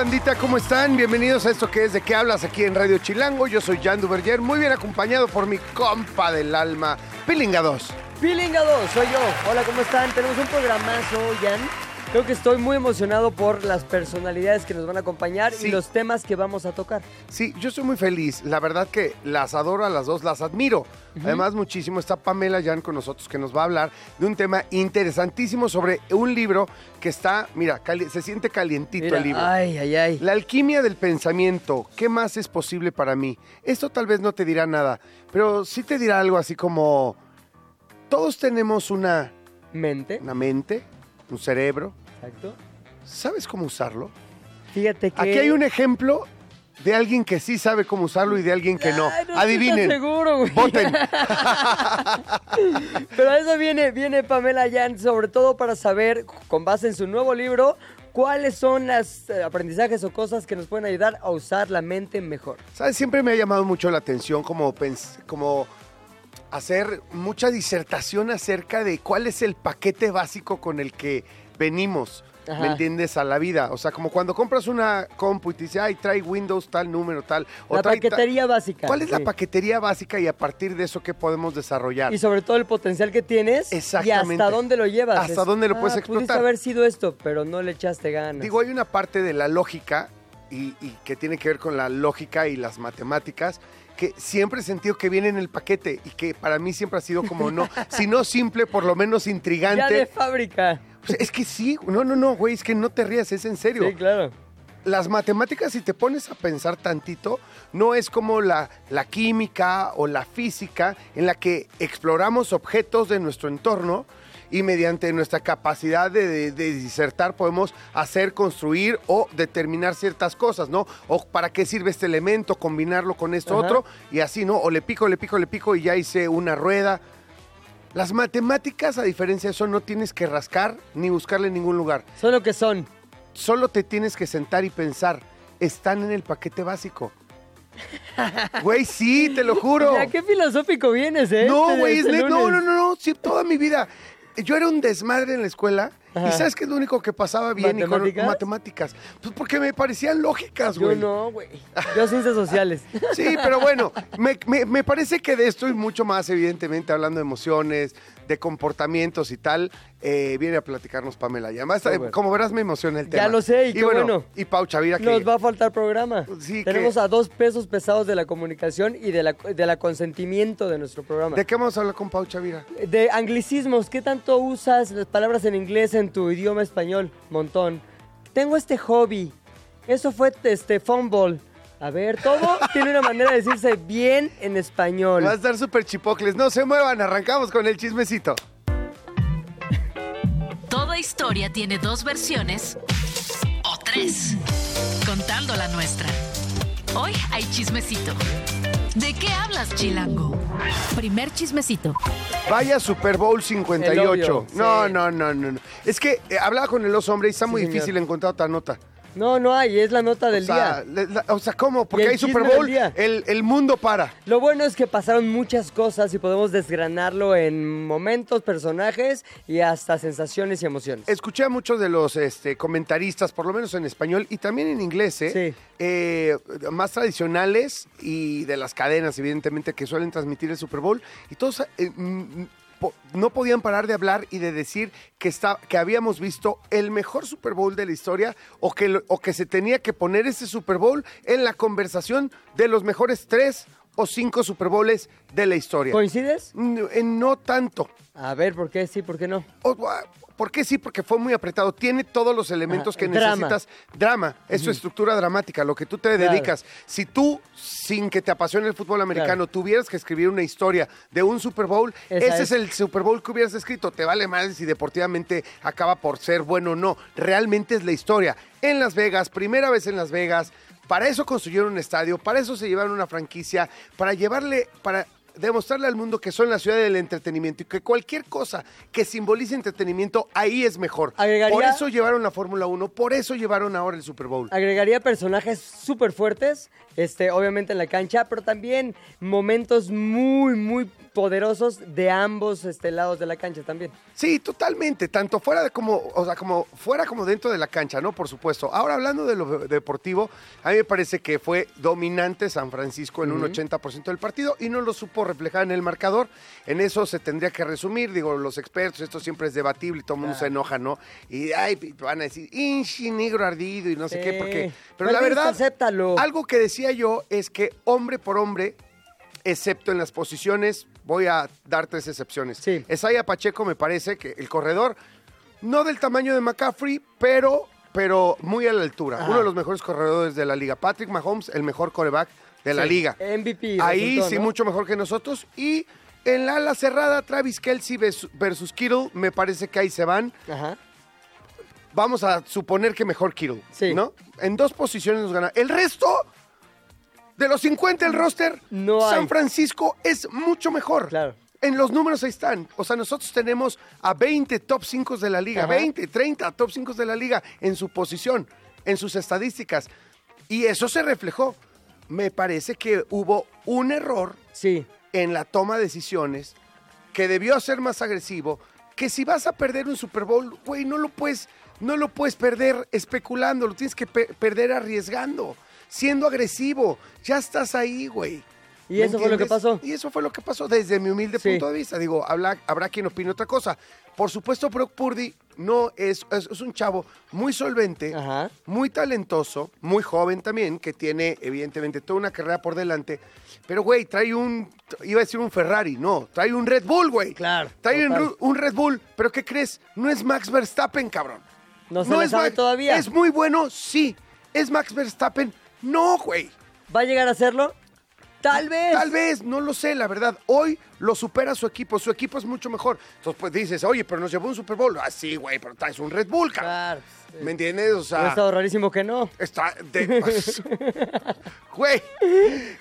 Bandita, ¿cómo están? Bienvenidos a esto que es de qué hablas aquí en Radio Chilango. Yo soy Jan Duverger, muy bien acompañado por mi compa del alma, Pilinga 2. Pilinga 2, soy yo. Hola, ¿cómo están? Tenemos un programazo, Jan. Creo que estoy muy emocionado por las personalidades que nos van a acompañar Sí. y los temas que vamos a tocar. Sí, yo estoy muy feliz. La verdad que las adoro a las dos, las admiro. Además, muchísimo está Pamela Jan con nosotros que nos va a hablar de un tema interesantísimo sobre un libro que está, mira, se siente calientito Mira, el libro. Ay, ay, ay. La alquimia del pensamiento, ¿qué más es posible para mí? Esto tal vez no te dirá nada, pero sí te dirá algo así como, todos tenemos una, Mente. una mente, un cerebro, Exacto. ¿sabes cómo usarlo? Fíjate que. Aquí hay un ejemplo de alguien que sí sabe cómo usarlo y de alguien que no. Ay, no Adivinen. seguro, güey. Voten. Pero a eso viene, viene Pamela Jan, sobre todo para saber, con base en su nuevo libro, cuáles son los aprendizajes o cosas que nos pueden ayudar a usar la mente mejor. ¿Sabes? Siempre me ha llamado mucho la atención como, como hacer mucha disertación acerca de cuál es el paquete básico con el que venimos. Ajá. ¿Me entiendes? A la vida. O sea, como cuando compras una compu y te dice, ay, trae Windows tal número, tal. o la trae ta- paquetería básica. ¿Cuál es la paquetería básica y a partir de eso qué podemos desarrollar? Y sobre todo el potencial que tienes Exactamente. y hasta dónde lo llevas. Hasta dónde lo puedes "Ah, explotar". Pudiste haber sido esto, pero no le echaste ganas. Digo, hay una parte de la lógica y, y que tiene que ver con la lógica y las matemáticas que siempre he sentido que viene en el paquete y que para mí siempre ha sido como no, si no simple, por lo menos ya de intrigante. fábrica. Pues es que sí, no, no, no, güey, es que no te rías, es en serio. Sí, claro. Las matemáticas, si te pones a pensar tantito, no es como la, la química o la física en la que exploramos objetos de nuestro entorno y mediante nuestra capacidad de, de- de disertar podemos hacer, construir o determinar ciertas cosas, ¿no? O para qué sirve este elemento, combinarlo con esto Ajá. otro y así, ¿no? O le pico, le pico, le pico y ya hice una rueda. Las matemáticas, a diferencia de eso, no tienes que rascar ni buscarle en ningún lugar Son lo que son. solo te tienes que sentar y pensar. Están en el paquete básico. Güey, sí, te lo juro. Ya, qué filosófico vienes, ¿eh? No, Este- güey, es este no, no, no, no, sí, toda mi vida. Yo era un desmadre en la escuela Ajá. y ¿sabes qué es lo único que pasaba bien? Y con- ¿Matemáticas? matemáticas. Pues porque me parecían lógicas, Yo güey. no, güey. Yo ciencias sociales. Sí, pero bueno, me, me- me parece que de esto y mucho más, evidentemente, hablando de emociones, de comportamientos y tal, eh, viene a platicarnos Pamela. Y además, eh, como verás, me emociona el Ya tema. lo sé, y qué bueno. Y Pau Chavira, que... Nos va a faltar programa. Sí, Tenemos que- a dos pesos pesados de la comunicación y de la, de la consentimiento de nuestro programa. ¿De qué vamos a hablar con Pau Chavira? De anglicismos, ¿qué tanto usas las palabras en inglés en tu idioma español? Montón. Tengo este hobby. Eso fue este fumble. A ver, todo tiene una manera de decirse bien en español. Va a estar súper chipocles. No se muevan, arrancamos con el chismecito. Toda historia tiene dos versiones o tres, contando la nuestra. Hoy hay chismecito. ¿De qué hablas, Chilango? Primer chismecito. Vaya Super Bowl 58. El obvio, no, sí. no, no, no, no. Es que eh, hablaba con el oso hombre y está Sí, muy señor. difícil encontrar otra nota. No, no hay, es la nota del o, sea, día. la- o sea, ¿cómo? Porque hay Super Bowl, el, el mundo para. Lo bueno es que pasaron muchas cosas y podemos desgranarlo en momentos, personajes y hasta sensaciones y emociones. Escuché a muchos de los este, comentaristas, por lo menos en español y también en inglés, ¿eh? Sí. Eh, más tradicionales y de las cadenas, evidentemente, que suelen transmitir el Super Bowl. Y todos eh, po- no podían parar de hablar y de decir que, está, que habíamos visto el mejor Super Bowl de la historia o que, o que se tenía que poner ese Super Bowl en la conversación de los mejores tres o cinco Super Bowls de la historia. ¿Coincides? Mm, eh, no tanto. A ver, ¿por qué sí, por qué no? O- ¿Por qué sí? Porque fue muy apretado. Tiene todos los elementos Ajá, que drama. necesitas. Drama, es su estructura dramática, lo que tú te Claro. dedicas. Si tú, sin que te apasione el fútbol americano, tuvieras que escribir una historia de un Super Bowl, Esa ese es. es el Super Bowl que hubieras escrito. Te vale más si deportivamente acaba por ser bueno o no. Realmente es la historia. En Las Vegas, primera vez en Las Vegas. Para eso construyeron un estadio, para eso se llevaron una franquicia, para llevarle, para demostrarle al mundo que son la ciudad del entretenimiento y que cualquier cosa que simbolice entretenimiento ahí es mejor. Agregaría- Por eso llevaron la Fórmula 1, por eso llevaron ahora el Super Bowl. Agregaría personajes súper fuertes, este, obviamente en la cancha, pero también momentos muy, muy poderosos de ambos este, lados de la cancha también. Sí, totalmente, tanto fuera de como, o sea, como fuera como dentro de la cancha, ¿no? Por supuesto. Ahora hablando de lo deportivo, a mí me parece que fue dominante San Francisco en un 80% del partido y no lo supo reflejar en el marcador. En eso se tendría que resumir, digo, los expertos, esto siempre es debatible y todo el mundo se enoja, ¿no? Y ay, van a decir, inchi negro ardido y no sé qué, porque pero la Pues, verdad, acéptalo. algo que decía yo es que hombre por hombre excepto en las posiciones, voy a dar tres excepciones. Sí. Esaya Pacheco me parece que el corredor, no del tamaño de McCaffrey, pero, pero muy a la altura. Ajá. Uno de los mejores corredores de la liga. Patrick Mahomes, el mejor coreback de la Sí, liga. MVP. Ahí resultó, sí, ¿no? mucho mejor que nosotros. Y en la ala cerrada, Travis Kelsey versus Kittle, me parece que ahí se van. Ajá. Vamos a suponer que mejor Kittle, Sí. ¿no? En dos posiciones nos gana. El resto, de los 50 el roster, No San. Francisco es mucho mejor. Claro. En los números ahí están. O sea, nosotros tenemos a 20 top 5 de la liga, Ajá. 20, 30 top 5 de la liga en su posición, en sus estadísticas. Y eso se reflejó. Me parece que hubo un error Sí. en la toma de decisiones que debió ser más agresivo, que si vas a perder un Super Bowl, güey, no lo puedes, no lo puedes perder especulando, lo tienes que pe- perder arriesgando, siendo agresivo. Ya estás ahí, güey. Y ¿Me eso fue lo que pasó. Y eso fue lo que pasó desde mi humilde Sí. punto de vista. Digo, habla- habrá quien opine otra cosa. Por supuesto, Brock Purdy no es, es, es un chavo muy solvente, Ajá. muy talentoso, muy joven también, que tiene evidentemente toda una carrera por delante. Pero, güey, trae un, iba a decir un Ferrari, no, trae un Red Bull, güey. Claro, Trae un, Red Bull, pero ¿qué crees? No es Max Verstappen, cabrón. No se le es sabe Max- todavía. Es muy bueno, sí. ¿Es Max Verstappen? No, güey. ¿Va a llegar a hacerlo? Tal vez. Tal vez, no lo sé, la verdad. Hoy lo supera su equipo, su equipo es mucho mejor. Entonces, pues dices, oye, pero nos llevó un Super Bowl. Ah, sí, güey, pero traes un Red Bull, cabrón. Claro. ¿Me entiendes? O Ha sea, estado rarísimo que no. está de... Güey,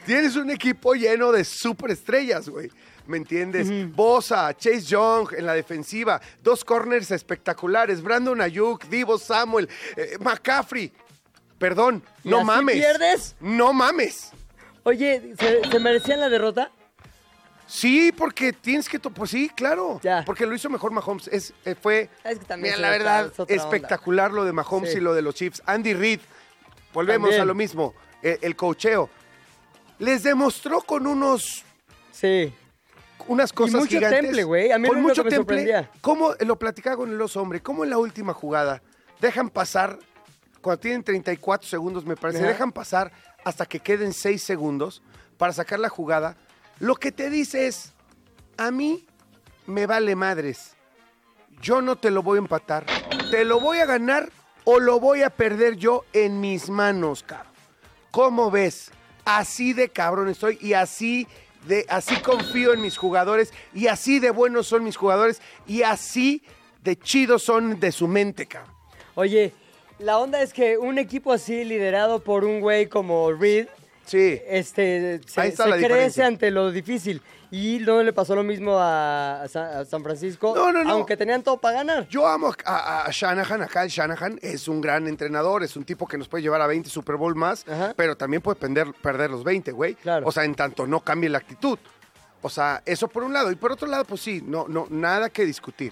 tienes un equipo lleno de superestrellas, güey. ¿Me entiendes? Bosa, Chase Young en la defensiva, dos corners espectaculares, Brandon Ayuk, Divo Samuel, eh, McCaffrey. Perdón, ¿Y no así mames. pierdes? No mames. Oye, ¿se, se merecían la derrota? Sí, porque tienes que... to- Pues sí, claro. Ya. Porque lo hizo mejor Mahomes. Es, eh, fue, Es que también mira, la verdad, cae, es otra onda. espectacular lo de Mahomes Sí. y lo de los Chiefs. Andy Reid, volvemos También. a lo mismo. eh, el cocheo. Les demostró con unos Sí. unas cosas mucho gigantes. temple, güey. A mí con lo mucho que me temple. sorprendía. ¿Cómo lo platicaba con el oso hombre? ¿Cómo en la última jugada dejan pasar, cuando tienen 34 segundos, me parece, Ajá. dejan pasar hasta que queden 6 segundos para sacar la jugada? Lo que te dice es, a mí me vale madres. Yo no te lo voy a empatar. Te lo voy a ganar o lo voy a perder yo en mis manos, cabrón. ¿Cómo ves? Así de cabrón estoy y así de así confío en mis jugadores y así de buenos son mis jugadores y así de chidos son de su mente, cabrón. Oye, la onda es que un equipo así liderado por un güey como Reed, Sí. este, se, crece diferencia. ante lo difícil. Y no le pasó lo mismo a, a Sa- a San Francisco, No, no, no. aunque tenían todo para ganar. Yo amo a, a- a Shanahan, acá el Shanahan es un gran entrenador, es un tipo que nos puede llevar a 20 Super Bowl más, Ajá. pero también puede perder, perder los 20, güey. Claro. O sea, en tanto no cambie la actitud. O sea, eso por un lado. Y por otro lado, pues sí, no, no, nada que discutir.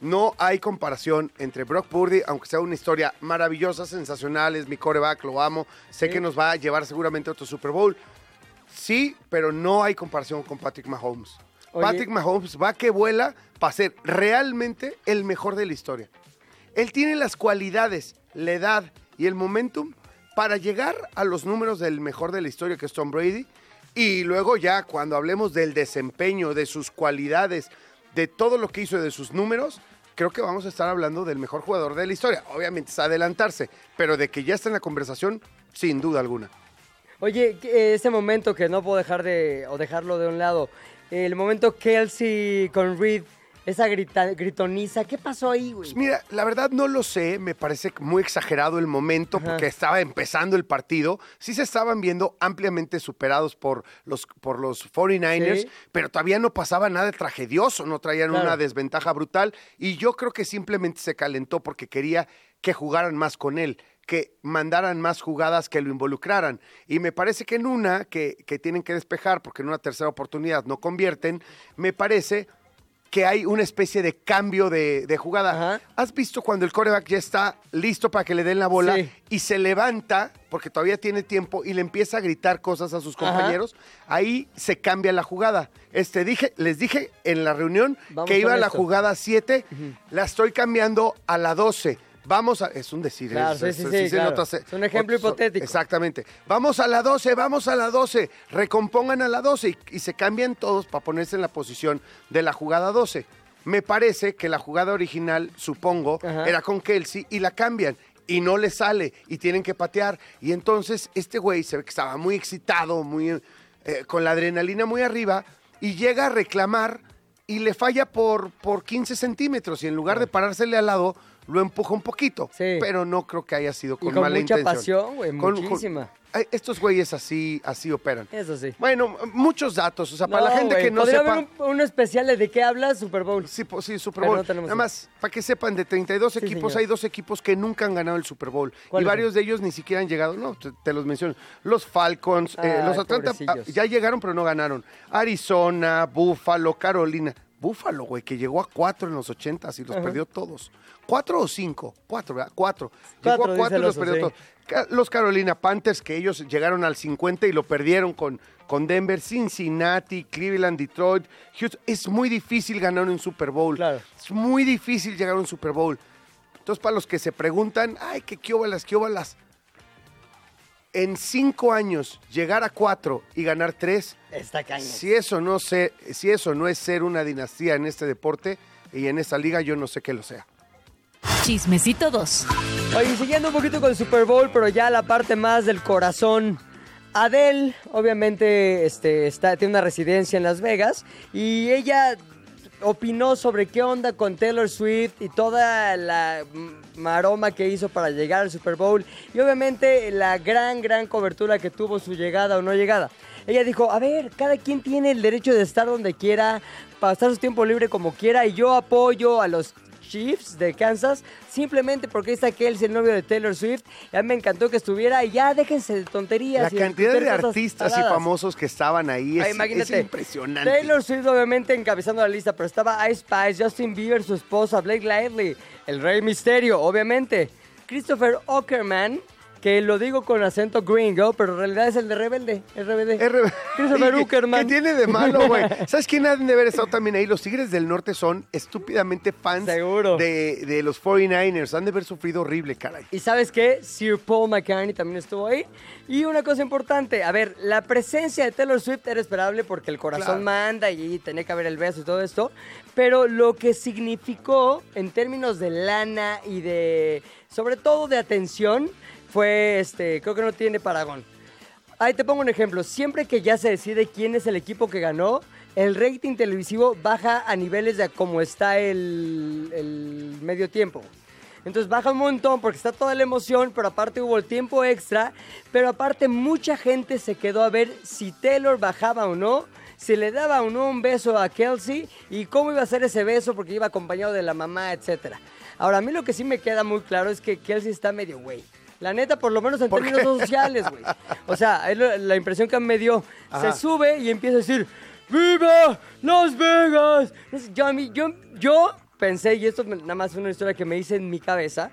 No hay comparación entre Brock Purdy, aunque sea una historia maravillosa, sensacional, es mi coreback, lo amo, sé Sí. que nos va a llevar seguramente a otro Super Bowl. Sí, pero no hay comparación con Patrick Mahomes. Oye. Patrick Mahomes va que vuela para ser realmente el mejor de la historia. Él tiene las cualidades, la edad y el momentum para llegar a los números del mejor de la historia, que es Tom Brady. Y luego ya cuando hablemos del desempeño, de sus cualidades, de todo lo que hizo, de sus números, creo que vamos a estar hablando del mejor jugador de la historia. Obviamente es adelantarse, pero de que ya está en la conversación, sin duda alguna. Oye, ese momento que no puedo dejar de, o dejarlo de un lado, el momento Kelsey con Reed, esa grita- gritoniza, ¿qué pasó ahí, güey? Pues mira, la verdad no lo sé, me parece muy exagerado el momento Ajá. porque estaba empezando el partido. Sí se estaban viendo ampliamente superados por los, por los 49ers, Sí. pero todavía no pasaba nada tragedioso, no traían Claro. una desventaja brutal y yo creo que simplemente se calentó porque quería que jugaran más con él que mandaran más jugadas que lo involucraran. Y me parece que en una que, que tienen que despejar, porque en una tercera oportunidad no convierten, me parece que hay una especie de cambio de, de jugada. Ajá. ¿Has visto cuando el coreback ya está listo para que le den la bola Sí. y se levanta, porque todavía tiene tiempo, y le empieza a gritar cosas a sus Ajá. compañeros? Ahí se cambia la jugada. Este, dije, les dije en la reunión Vamos que iba a la jugada 7, la estoy cambiando a la 12. Vamos a. Es un decir. Claro, es, sí, sí, sí, sí, sí, claro. notas, Es un ejemplo otros- hipotético. Exactamente. Vamos a la 12, vamos a la 12. Recompongan a la 12 y, y se cambian todos para ponerse en la posición de la jugada 12. Me parece que la jugada original, supongo, Ajá. era con Kelsey y la cambian. Y no le sale y tienen que patear. Y entonces este güey se ve que estaba muy excitado, muy eh, con la adrenalina muy arriba y llega a reclamar y le falla por, por 15 centímetros. Y en lugar de parársele al lado, lo empuja un poquito. Sí. Pero no creo que haya sido con, con mala mucha intención. pasión, güey, Con- con- muchísima. Ay, estos güeyes así, así operan. Eso sí. Bueno, muchos datos. O sea, para la gente güey, que no podría sepa. haber un, un especial de de qué hablas Super Bowl. Sí, po- sí, Super Bowl. no Nada más, para que sepan, de 32 Sí, equipos señor. hay dos equipos que nunca han ganado el Super Bowl. Y ¿Cuáles varios de ellos ni siquiera han llegado. No, te, te los menciono. Los Falcons, eh, los Atlanta ah, ya llegaron, pero no ganaron. Arizona, Buffalo, Carolina. Buffalo, güey, que llegó a cuatro en los 80 y los Ajá. perdió todos. ¿Cuatro o cinco? Cuatro, ¿verdad? Cuatro. Cuatro, llegó a cuatro y los perdió sí. todos. Los Carolina Panthers, que ellos llegaron al 50 y lo perdieron con, con Denver, Cincinnati, Cleveland, Detroit, Houston. Es muy difícil ganar un Super Bowl. Claro. Es muy difícil llegar a un Super Bowl. Entonces, para los que se preguntan, ay, qué quiobalas, qué óvalas. En cinco años, llegar a cuatro y ganar tres, Está cañón. si eso no sé, si eso no es ser una dinastía en este deporte y en esta liga, yo no sé qué lo sea. Chismecito 2. Oye, siguiendo un poquito con el Super Bowl, pero ya la parte más del corazón. Adele, obviamente, este, está, tiene una residencia en Las Vegas y ella opinó sobre qué onda con Taylor Swift y toda la maroma que hizo para llegar al Super Bowl y obviamente la gran, gran cobertura que tuvo su llegada o no llegada. Ella dijo, a ver, cada quien tiene el derecho de estar donde quiera, pasar su tiempo libre como quiera y yo apoyo a los Chiefs de Kansas, simplemente porque está Kelsey, el novio de Taylor Swift. Ya me encantó que estuviera y ya déjense de tonterías. La y cantidad de artistas y famosos que estaban ahí es, Ay, imagínate. es impresionante. Taylor Swift obviamente encabezando la lista, pero estaba Ice Spice, Justin Bieber, su esposa, Blake Lively, el Rey Misterio, obviamente. Christopher Ockerman, que lo digo con acento gringo, pero en realidad es el de Rebelde, el RBD. R- Christopher ¿Qué- Uckerman. ¿Qué tiene de malo, güey? ¿Sabes quién han de haber estado también ahí? Los Tigres del Norte son estúpidamente fans Seguro. De, de los 49ers. Han de haber sufrido horrible, caray. Y sabes qué? Sir Paul McCartney también estuvo ahí. Y una cosa importante, a ver, la presencia de Taylor Swift era esperable porque el corazón Claro. manda y tenía que haber el beso y todo esto. Pero lo que significó en términos de lana y de, sobre todo de atención, fue, este, creo que no tiene paragón. Ahí te pongo un ejemplo. Siempre que ya se decide quién es el equipo que ganó, el rating televisivo baja a niveles de cómo está el, el medio tiempo. Entonces baja un montón porque está toda la emoción, pero aparte hubo el tiempo extra, pero aparte mucha gente se quedó a ver si Taylor bajaba o no, si le daba o no un beso a Kelsey y cómo iba a ser ese beso porque iba acompañado de la mamá, etcétera. Ahora, a mí lo que sí me queda muy claro es que Kelsey está medio güey. La neta, por lo menos en ¿Por términos sociales, güey. O sea, es lo- la impresión que me dio. Ajá. Se sube y empieza a decir, ¡Viva Las Vegas! Yo, a mí- yo, yo pensé, y esto nada más es una historia que me hice en mi cabeza,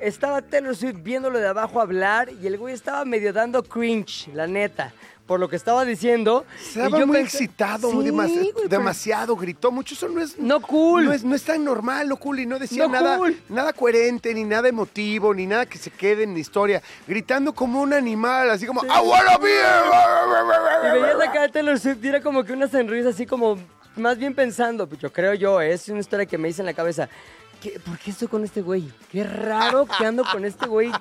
estaba Taylor Swift viéndolo de abajo hablar y el güey estaba medio dando cringe, la neta, por lo que estaba diciendo. Estaba Y yo muy pensé- excitado, Sí, demas- güey, pero- demasiado, gritó mucho. Eso no es. No cool. No es, no es tan normal, no cool. Y no decía No nada, cool. nada coherente, ni nada emotivo, ni nada que se quede en la historia. Gritando como un animal, así como, ¡I wanna be Y here". veías la cara de Taylor Swift y era como que una sonrisa así como, más bien pensando, pues yo creo yo, es una historia que me hice en la cabeza. ¿qué- ¿por qué estoy con este güey? Qué raro que ando con este güey.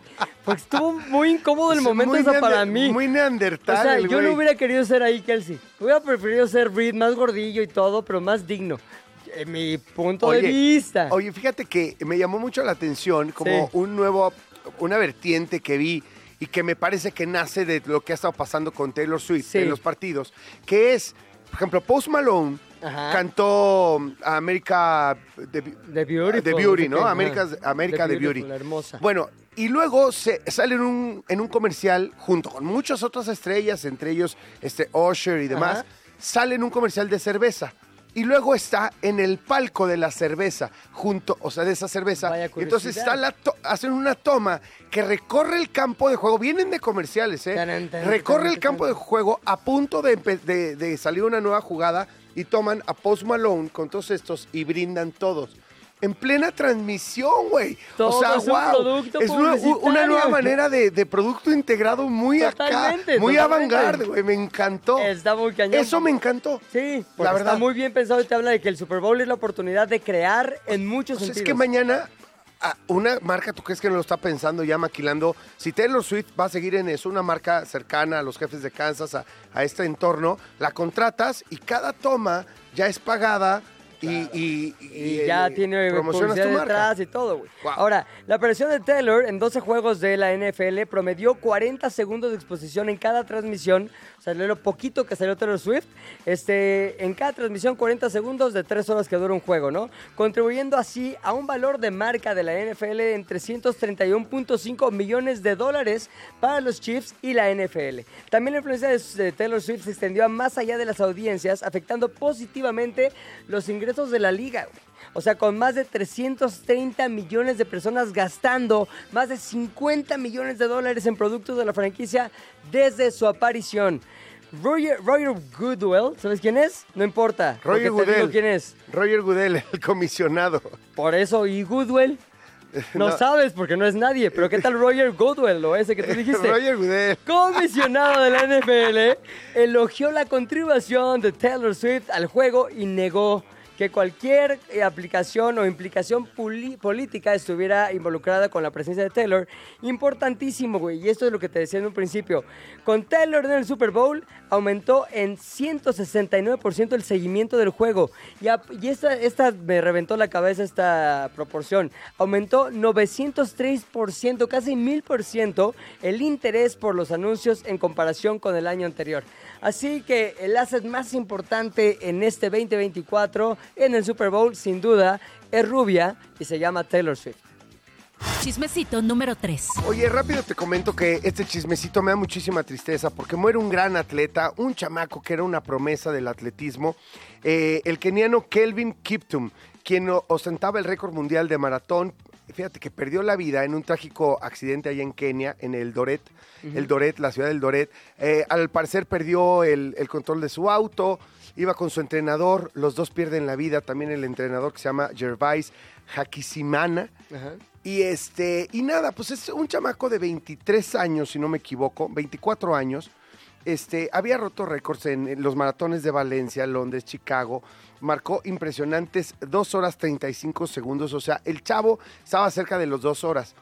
Porque estuvo muy incómodo el momento muy esa para mí. Muy o neandertal. sea, el yo no güey. hubiera querido ser ahí, Kelsey. Hubiera preferido ser Reed, más gordillo y todo, pero más digno. En mi punto de Oye, vista. Oye, fíjate que me llamó mucho la atención como Sí. un nuevo, una vertiente que vi y que me parece que nace de lo que ha estado pasando con Taylor Swift Sí. en los partidos, que es, por ejemplo, Post Malone Ajá. cantó América de, The Beautiful, The Beauty, no América. América The de Beauty. Hermosa. Bueno, y luego se sale en un, en un comercial junto con muchas otras estrellas, entre ellos este Usher y demás, Ajá. sale en un comercial de cerveza. Y luego está en el palco de la cerveza, junto, o sea, de esa cerveza. Vaya entonces está la to- hacen una toma que recorre el campo de juego. Vienen de comerciales, ¿eh? Recorre el campo de juego a punto de, empe- de- de salir una nueva jugada y toman a Post Malone con todos estos y brindan todos. En plena transmisión, güey. O sea, es wow. es una, nueva manera de, de producto integrado muy Totalmente, acá, muy avant-garde, güey. Me encantó. Está muy cañón. Eso me encantó. Sí, la verdad. está muy bien pensado y te habla de que el Super Bowl es la oportunidad de crear en muchos O sea, es que mañana una marca, ¿tú crees que no lo está pensando ya maquilando? Si Taylor Swift va a seguir en eso, una marca cercana a los jefes de Kansas, a, a este entorno, la contratas y cada toma ya es pagada y, y- y- Y ya tiene publicidad detrás y todo, güey. Wow. Ahora, la aparición de Taylor en 12 juegos de la NFL promedió 40 segundos de exposición en cada transmisión. O sea, lo poquito que salió Taylor Swift. Este, en cada transmisión, 40 segundos de 3 horas que dura un juego, ¿no? Contribuyendo así a un valor de marca de la NFL en 331.5 millones de dólares para los Chiefs y la NFL. También la influencia de de Taylor Swift se extendió a más allá de las audiencias, afectando positivamente los ingresos de la liga. güey. O sea, con más de 330 millones de personas gastando más de 50 millones de dólares en productos de la franquicia desde su aparición. Roger, Roger Goodwell, ¿sabes quién es? No importa. Roger Goodell. quién es. Roger Goodell, el comisionado. Por eso, y Goodwell, no, No. sabes porque no es nadie. Pero ¿qué tal Roger Goodwell o ese que tú dijiste? Roger Goodell. Comisionado de la NFL elogió la contribución de Taylor Swift al juego y negó que cualquier eh, aplicación o implicación política estuviera involucrada con la presencia de Taylor. Importantísimo, güey. Y esto es lo que te decía en un principio. Con Taylor en el Super Bowl aumentó en 169% el seguimiento del juego. Y esta, esta me reventó la cabeza esta proporción. Aumentó 903%, casi 1000% el interés por los anuncios en comparación con el año anterior. Así que el asset más importante en este 2024 en el Super Bowl, sin duda, es rubia y se llama Taylor Swift. Chismecito número 3. Oye, rápido te comento que este chismecito me da muchísima tristeza porque muere un gran atleta, un chamaco que era una promesa del atletismo, eh, el keniano Kelvin Kiptum, quien ostentaba el récord mundial de maratón. Fíjate que perdió la vida en un trágico accidente allá en Kenia, en el Doret, el Doret, la ciudad del Doret. Eh, al parecer perdió el, el control de su auto, iba con su entrenador, los dos pierden la vida, también el entrenador que se llama Gervais Hakisimana. Y este, y nada, pues es un chamaco de 23 años, si no me equivoco, 24 años. Este, había roto récords en, en los maratones de Valencia, Londres, Chicago. Marcó impresionantes 2 horas 35 segundos. O sea, el chavo estaba cerca de los 2 horas.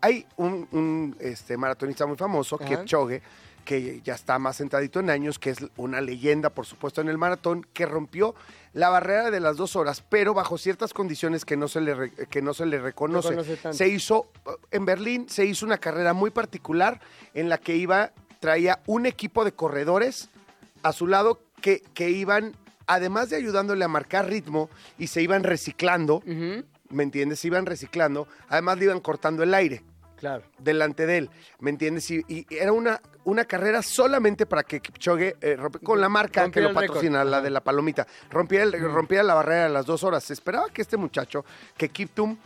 Hay un, un, este, maratonista muy famoso, Ajá. Kipchoge, que ya está más sentadito en años, que es una leyenda, por supuesto, en el maratón, que rompió la barrera de las dos horas, pero bajo ciertas condiciones que no se le, re- que no se le reconoce. Reconoce se hizo, en Berlín se hizo una carrera muy particular en la que iba, traía un equipo de corredores a su lado que, que iban, además de ayudándole a marcar ritmo, y se iban reciclando, ¿me entiendes? Se iban reciclando, además le iban cortando el aire Claro. delante de él, ¿me entiendes? Y, y era una, una carrera solamente para que Kipchoge, eh, con la marca Rompiera que lo patrocina, la de la palomita, rompiera, el- rompiera la barrera de las dos horas. Se esperaba que este muchacho, que Kiptum,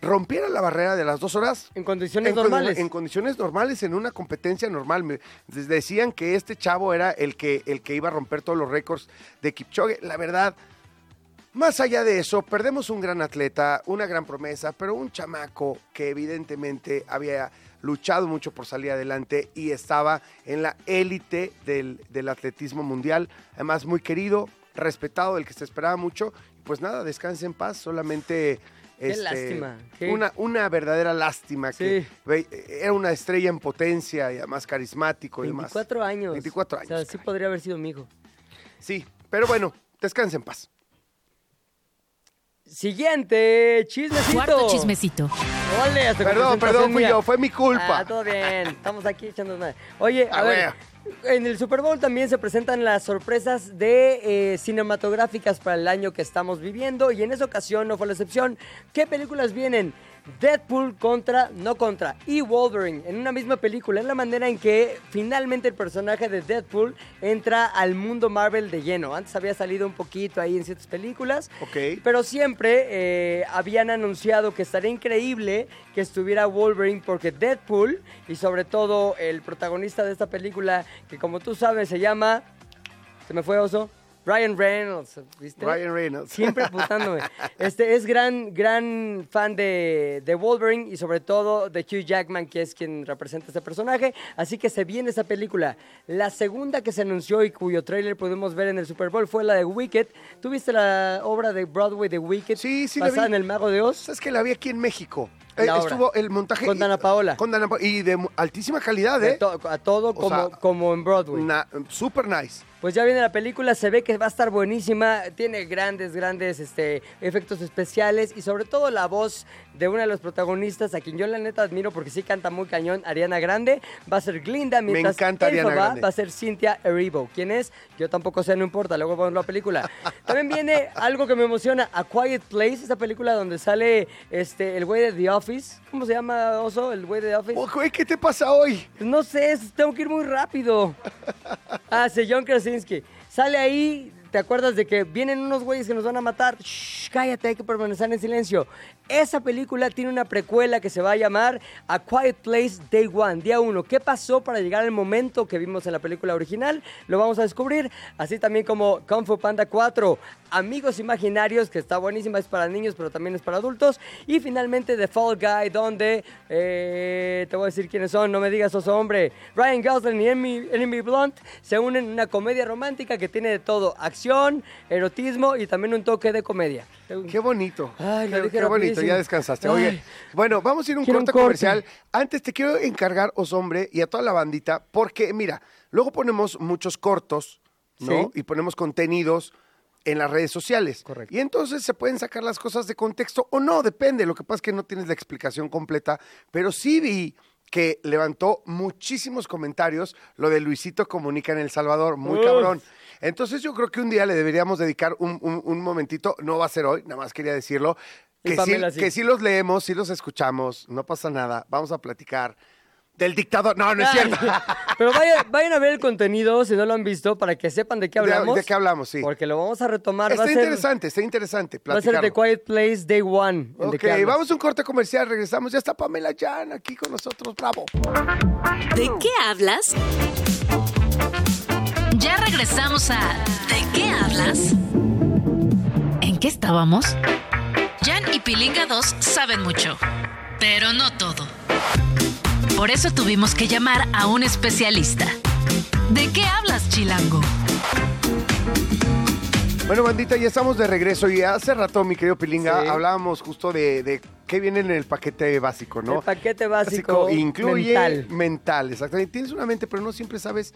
rompiera la barrera de las dos horas. En condiciones en normales. En condiciones normales, en una competencia normal. Me- decían que este chavo era el que, el que iba a romper todos los récords de Kipchoge. La verdad, más allá de eso, perdemos un gran atleta, una gran promesa, pero un chamaco que evidentemente había luchado mucho por salir adelante y estaba en la élite del, del atletismo mundial. Además, muy querido, respetado, del que se esperaba mucho. Pues nada, descanse en paz. Solamente Qué lástima, qué- Una, una verdadera lástima. Que Sí. era una estrella en potencia y además carismático y demás. 24 años. 24 años. O sea, sí podría haber sido mi hijo. Sí, pero bueno, descansa en paz. Siguiente, chismecito. Cuarto chismecito. Ole, hasta con Perdón, perdón, fui yo, fue mi culpa. Ah, todo bien. Estamos aquí echando nada. Oye, a A ver. En el Super Bowl también se presentan las sorpresas de eh, cinematográficas para el año que estamos viviendo y en esa ocasión no fue la excepción. ¿Qué películas vienen? Deadpool contra, no contra, y Wolverine en una misma película. Es la manera en que finalmente el personaje de Deadpool entra al mundo Marvel de lleno. Antes había salido un poquito ahí en ciertas películas, Ok. pero siempre eh, habían anunciado que estaría increíble que estuviera Wolverine porque Deadpool y sobre todo el protagonista de esta película, que como tú sabes se llama... Se me fue oso. Ryan Reynolds, ¿viste? Ryan Reynolds. Siempre apuntándome. Este es gran, gran fan de, de Wolverine y sobre todo de Hugh Jackman, que es quien representa este personaje. Así que se viene esa película. La segunda que se anunció y cuyo tráiler pudimos ver en el Super Bowl fue la de Wicked. ¿Tú viste la obra de Broadway de Wicked? Sí, sí la Basada vi. en El Mago de Oz. ¿Sabes que la vi aquí en México? Eh, La estuvo el montaje. Con Dana Paola. Con Dana Paola. Y de altísima calidad, De ¿eh? to- a todo como, sea, como en Broadway. Super nice. Pues ya viene la película, se ve que va a estar buenísima, tiene grandes, grandes este, efectos especiales y sobre todo la voz de una de los protagonistas, a quien yo la neta admiro porque sí canta muy cañón, Ariana Grande, va a ser Glinda, mientras encanta Ariana Grande. va a ser Cynthia Erivo. ¿Quién es? Yo tampoco sé, no importa, luego vamos a la película. También viene algo que me emociona, A Quiet Place, esa película donde sale este, el güey de The Office. ¿Cómo se llama, Oso? El güey de The Office. Oh, güey, ¿qué te pasa hoy? No sé, tengo que ir muy rápido. Ah, sí, John Krasinski. Sale ahí, ¿te acuerdas de que vienen unos güeyes que nos van a matar? Shh, cállate, hay que permanecer en silencio. Esa película tiene una precuela que se va a llamar A Quiet Place Day One, día uno. ¿Qué pasó para llegar al momento que vimos en la película original? Lo vamos a descubrir. Así también como Kung Fu Panda 4, Amigos Imaginarios, que está buenísima, es para niños, pero también es para adultos. Y finalmente The Fall Guy, donde eh, te voy a decir quiénes son, no me digas oso hombre. Ryan Gosling y Emily, Emily Blunt se unen en una comedia romántica que tiene de todo: acción, erotismo y también un toque de comedia. Qué bonito. Ay, lo qué, dije qué bonito, ya descansaste. Ay. Oye, bueno, vamos a ir a un Quiero un corte corte. comercial. Antes te quiero encargar, os hombre, y a toda la bandita, porque mira, luego ponemos muchos cortos, ¿no? Sí. Y ponemos contenidos en las redes sociales. Correcto. Y entonces se pueden sacar las cosas de contexto o no, depende. Lo que pasa es que no tienes la explicación completa, pero sí vi que levantó muchísimos comentarios lo de Luisito Comunica en El Salvador, muy Uf. cabrón. Entonces yo creo que un día le deberíamos dedicar un, un- un momentito, no va a ser hoy, nada más quería decirlo, que sí, Pamela sí. que sí los leemos, sí los escuchamos, no pasa nada, vamos a platicar del dictador. No, no es cierto. Pero vayan, vayan a ver el contenido si no lo han visto para que sepan de qué hablamos. de qué hablamos, sí. Porque lo vamos a retomar. va está ser, interesante, está interesante. Va a ser The platicarlo. Quiet Place Day One. Ok, vamos a un corte comercial, regresamos. Ya está Pamela Jan aquí con nosotros, bravo. ¿De qué hablas? Ya regresamos a ¿De qué hablas? ¿En qué estábamos? Jan y Pilinga 2 saben mucho, pero no todo. Por eso tuvimos que llamar a un especialista. ¿De qué hablas, Chilango? Bueno, bandita, ya estamos de regreso y hace rato, mi querido Pilinga, Sí. hablábamos justo de, de qué viene en el paquete básico, ¿no? El paquete básico incluye mental. mental, exactamente. Tienes una mente, pero no siempre sabes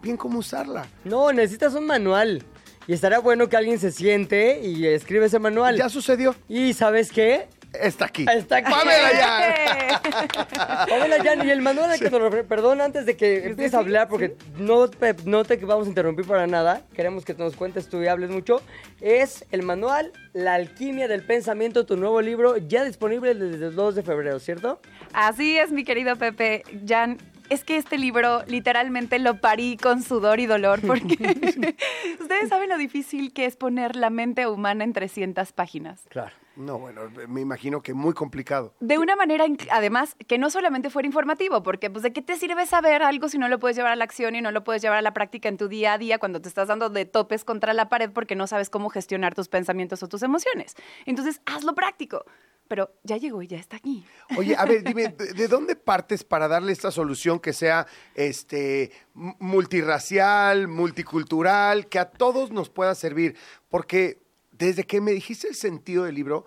bien cómo usarla. No, necesitas un manual. Y estaría bueno que alguien se siente y escribe ese manual. Ya sucedió, Y ¿sabes qué? está aquí. Está aquí. Pamela Jan. Pamela Jan, y el manual al que nos Perdón antes de que empieces a hablar, porque no, te, no te vamos a interrumpir para nada. Queremos que nos cuentes tú y hables mucho. Es el manual La alquimia del pensamiento, tu nuevo libro, ya disponible desde el 2 de febrero, ¿cierto? Así es, mi querido Pepe. Jan, es que este libro literalmente lo parí con sudor y dolor porque ustedes saben lo difícil que es poner la mente humana en 300 páginas. Claro. No, bueno, me imagino que muy complicado. De una manera, además, que no solamente fuera informativo, porque pues de qué te sirve saber algo si no lo puedes llevar a la acción y no lo puedes llevar a la práctica en tu día a día cuando te estás dando de topes contra la pared porque no sabes cómo gestionar tus pensamientos o tus emociones. Entonces, hazlo práctico. Pero ya llegó y ya está aquí. Oye, a ver, dime, ¿de, de dónde partes para darle esta solución que sea este multirracial, multicultural, que a todos nos pueda servir? Porque desde que me dijiste el sentido del libro,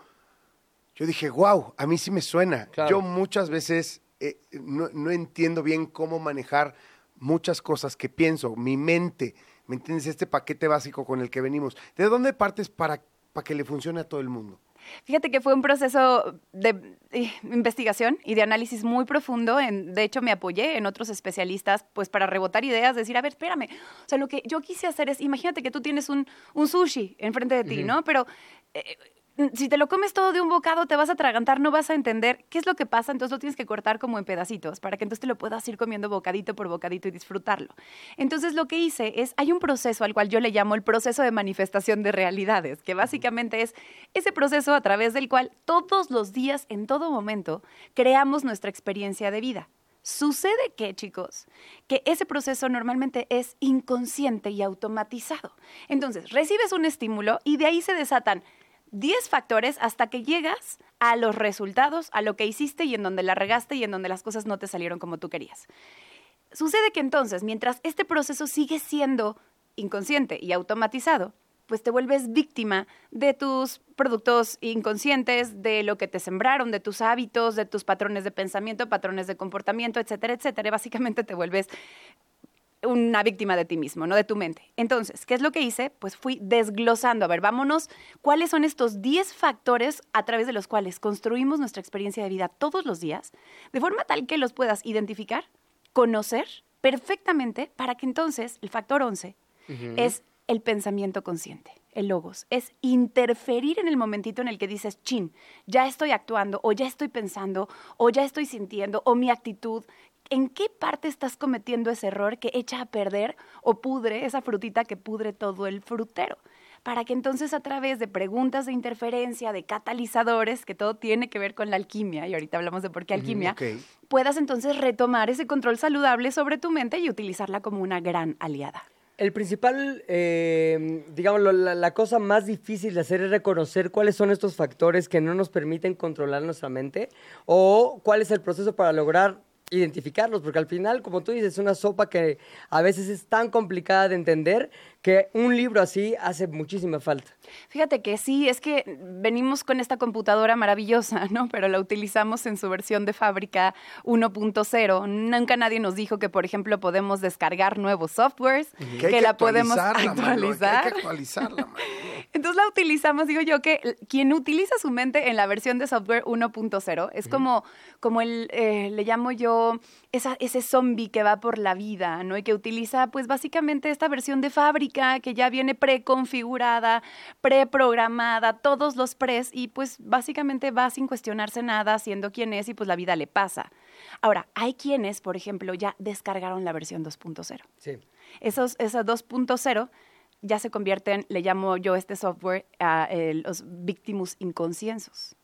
yo dije, wow, a mí sí me suena. Claro. Yo muchas veces eh, no, no entiendo bien cómo manejar muchas cosas que pienso, mi mente, ¿me entiendes? Este paquete básico con el que venimos. ¿De dónde partes para, para que le funcione a todo el mundo? Fíjate que fue un proceso de eh, investigación y de análisis muy profundo. En, de hecho, me apoyé en otros especialistas pues para rebotar ideas, decir, a ver, espérame. O sea, lo que yo quise hacer es, imagínate que tú tienes un, un sushi enfrente de ti, ¿no? Pero eh, si te lo comes todo de un bocado, te vas a atragantar, no vas a entender qué es lo que pasa, entonces lo tienes que cortar como en pedacitos para que entonces te lo puedas ir comiendo bocadito por bocadito y disfrutarlo. Entonces lo que hice es, hay un proceso al cual yo le llamo el proceso de manifestación de realidades, que básicamente es ese proceso a través del cual todos los días, en todo momento, creamos nuestra experiencia de vida. Sucede que, chicos, que ese proceso normalmente es inconsciente y automatizado. Entonces, recibes un estímulo y de ahí se desatan 10 factores hasta que llegas a los resultados, a lo que hiciste y en donde la regaste y en donde las cosas no te salieron como tú querías. Sucede que entonces, mientras este proceso sigue siendo inconsciente y automatizado, pues te vuelves víctima de tus productos inconscientes, de lo que te sembraron, de tus hábitos, de tus patrones de pensamiento, patrones de comportamiento, etcétera, etcétera. Básicamente te vuelves una víctima de ti mismo, no de tu mente. Entonces, ¿qué es lo que hice? Pues fui desglosando. A ver, vámonos, ¿cuáles son estos 10 factores a través de los cuales construimos nuestra experiencia de vida todos los días, de forma tal que los puedas identificar, conocer perfectamente, para que entonces el factor 11 es el pensamiento consciente, el logos. Es interferir en el momentito en el que dices, chin, ya estoy actuando, o ya estoy pensando, o ya estoy sintiendo, o mi actitud. ¿En qué parte estás cometiendo ese error que echa a perder o pudre esa frutita que pudre todo el frutero? Para que entonces a través de preguntas de interferencia, de catalizadores, que todo tiene que ver con la alquimia, y ahorita hablamos de por qué alquimia, puedas entonces retomar ese control saludable sobre tu mente y utilizarla como una gran aliada. El principal, eh, digamos, la cosa más difícil de hacer es reconocer cuáles son estos factores que no nos permiten controlar nuestra mente o cuál es el proceso para lograr identificarlos, porque al final, como tú dices, es una sopa que a veces es tan complicada de entender que un libro así hace muchísima falta. Fíjate que sí, es que venimos con esta computadora maravillosa, ¿no? Pero la utilizamos en su versión de fábrica 1.0. Nunca nadie nos dijo que, por ejemplo, podemos descargar nuevos softwares, Que hay que, la podemos que actualizar. hay que actualizarla. Entonces la utilizamos, digo yo, que quien utiliza su mente en la versión de software 1.0 es como, como el, eh, le llamo yo, esa, ese zombie que va por la vida, ¿no? Y que utiliza, pues básicamente esta versión de fábrica que ya viene preconfigurada, preprogramada, todos los pres, y pues básicamente va sin cuestionarse nada, siendo quien es, y pues la vida le pasa. Ahora, hay quienes, por ejemplo, ya descargaron la versión 2.0 Sí. esos, esas 2.0 ya se convierten, le llamo yo este software, a eh, los victimus inconsciensos.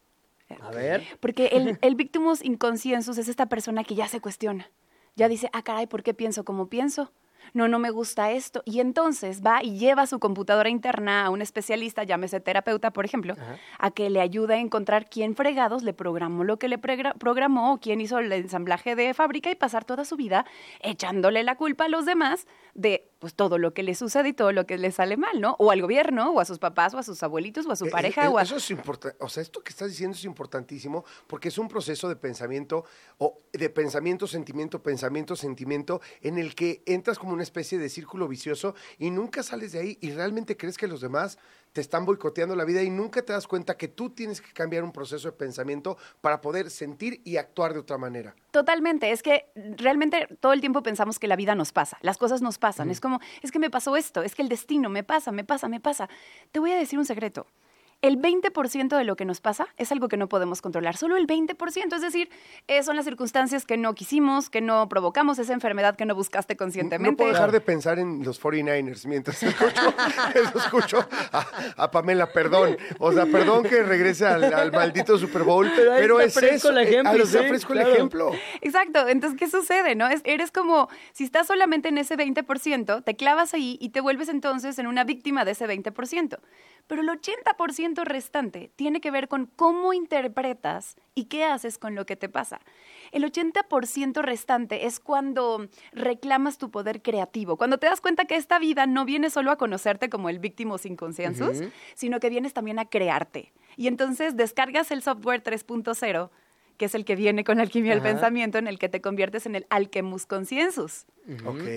A ver. Porque el, el victimus inconsciensus es esta persona que ya se cuestiona. Ya dice, ah, caray, ¿por qué pienso como pienso? No, no me gusta esto. Y entonces va y lleva su computadora interna a un especialista, llámese terapeuta, por ejemplo, a que le ayude a encontrar quién fregados le programó lo que le programó o quién hizo el ensamblaje de fábrica y pasar toda su vida echándole la culpa a los demás de pues todo lo que le sucede y todo lo que le sale mal, ¿no? O al gobierno, o a sus papás, o a sus abuelitos, o a su Eh, pareja, eh, o a... Eso es importante. O sea, esto que estás diciendo es importantísimo porque es un proceso de pensamiento o de pensamiento, sentimiento, pensamiento, sentimiento en el que entras como una especie de círculo vicioso y nunca sales de ahí y realmente crees que los demás te están boicoteando la vida y nunca te das cuenta que tú tienes que cambiar un proceso de pensamiento para poder sentir y actuar de otra manera. Totalmente, es que realmente todo el tiempo pensamos que la vida nos pasa, las cosas nos pasan, es como, es que me pasó esto, es que el destino me pasa, me pasa, me pasa. Te voy a decir un secreto. El 20% de lo que nos pasa es algo que no podemos controlar, solo el 20%, es decir, eh, son las circunstancias que no quisimos, que no provocamos, esa enfermedad que no buscaste conscientemente. No puedo dejar de pensar en los 49ers mientras escucho, escucho a, a Pamela, perdón. O sea, perdón que regrese al, al maldito Super Bowl, Pero pero, está es eso. el ejemplo, ahí está sí, fresco claro. el ejemplo. Exacto, entonces, ¿qué sucede? no? Es, eres como, si estás solamente en ese 20%, te clavas ahí y te vuelves entonces en una víctima de ese 20%. Pero el 80% restante tiene que ver con cómo interpretas y qué haces con lo que te pasa. El 80% restante es cuando reclamas tu poder creativo, cuando te das cuenta que esta vida no viene solo a conocerte como el víctimo sin consensus, sino que vienes también a crearte. Y entonces descargas el software 3.0 que es el que viene con alquimia del pensamiento, en el que te conviertes en el alchemus consciensus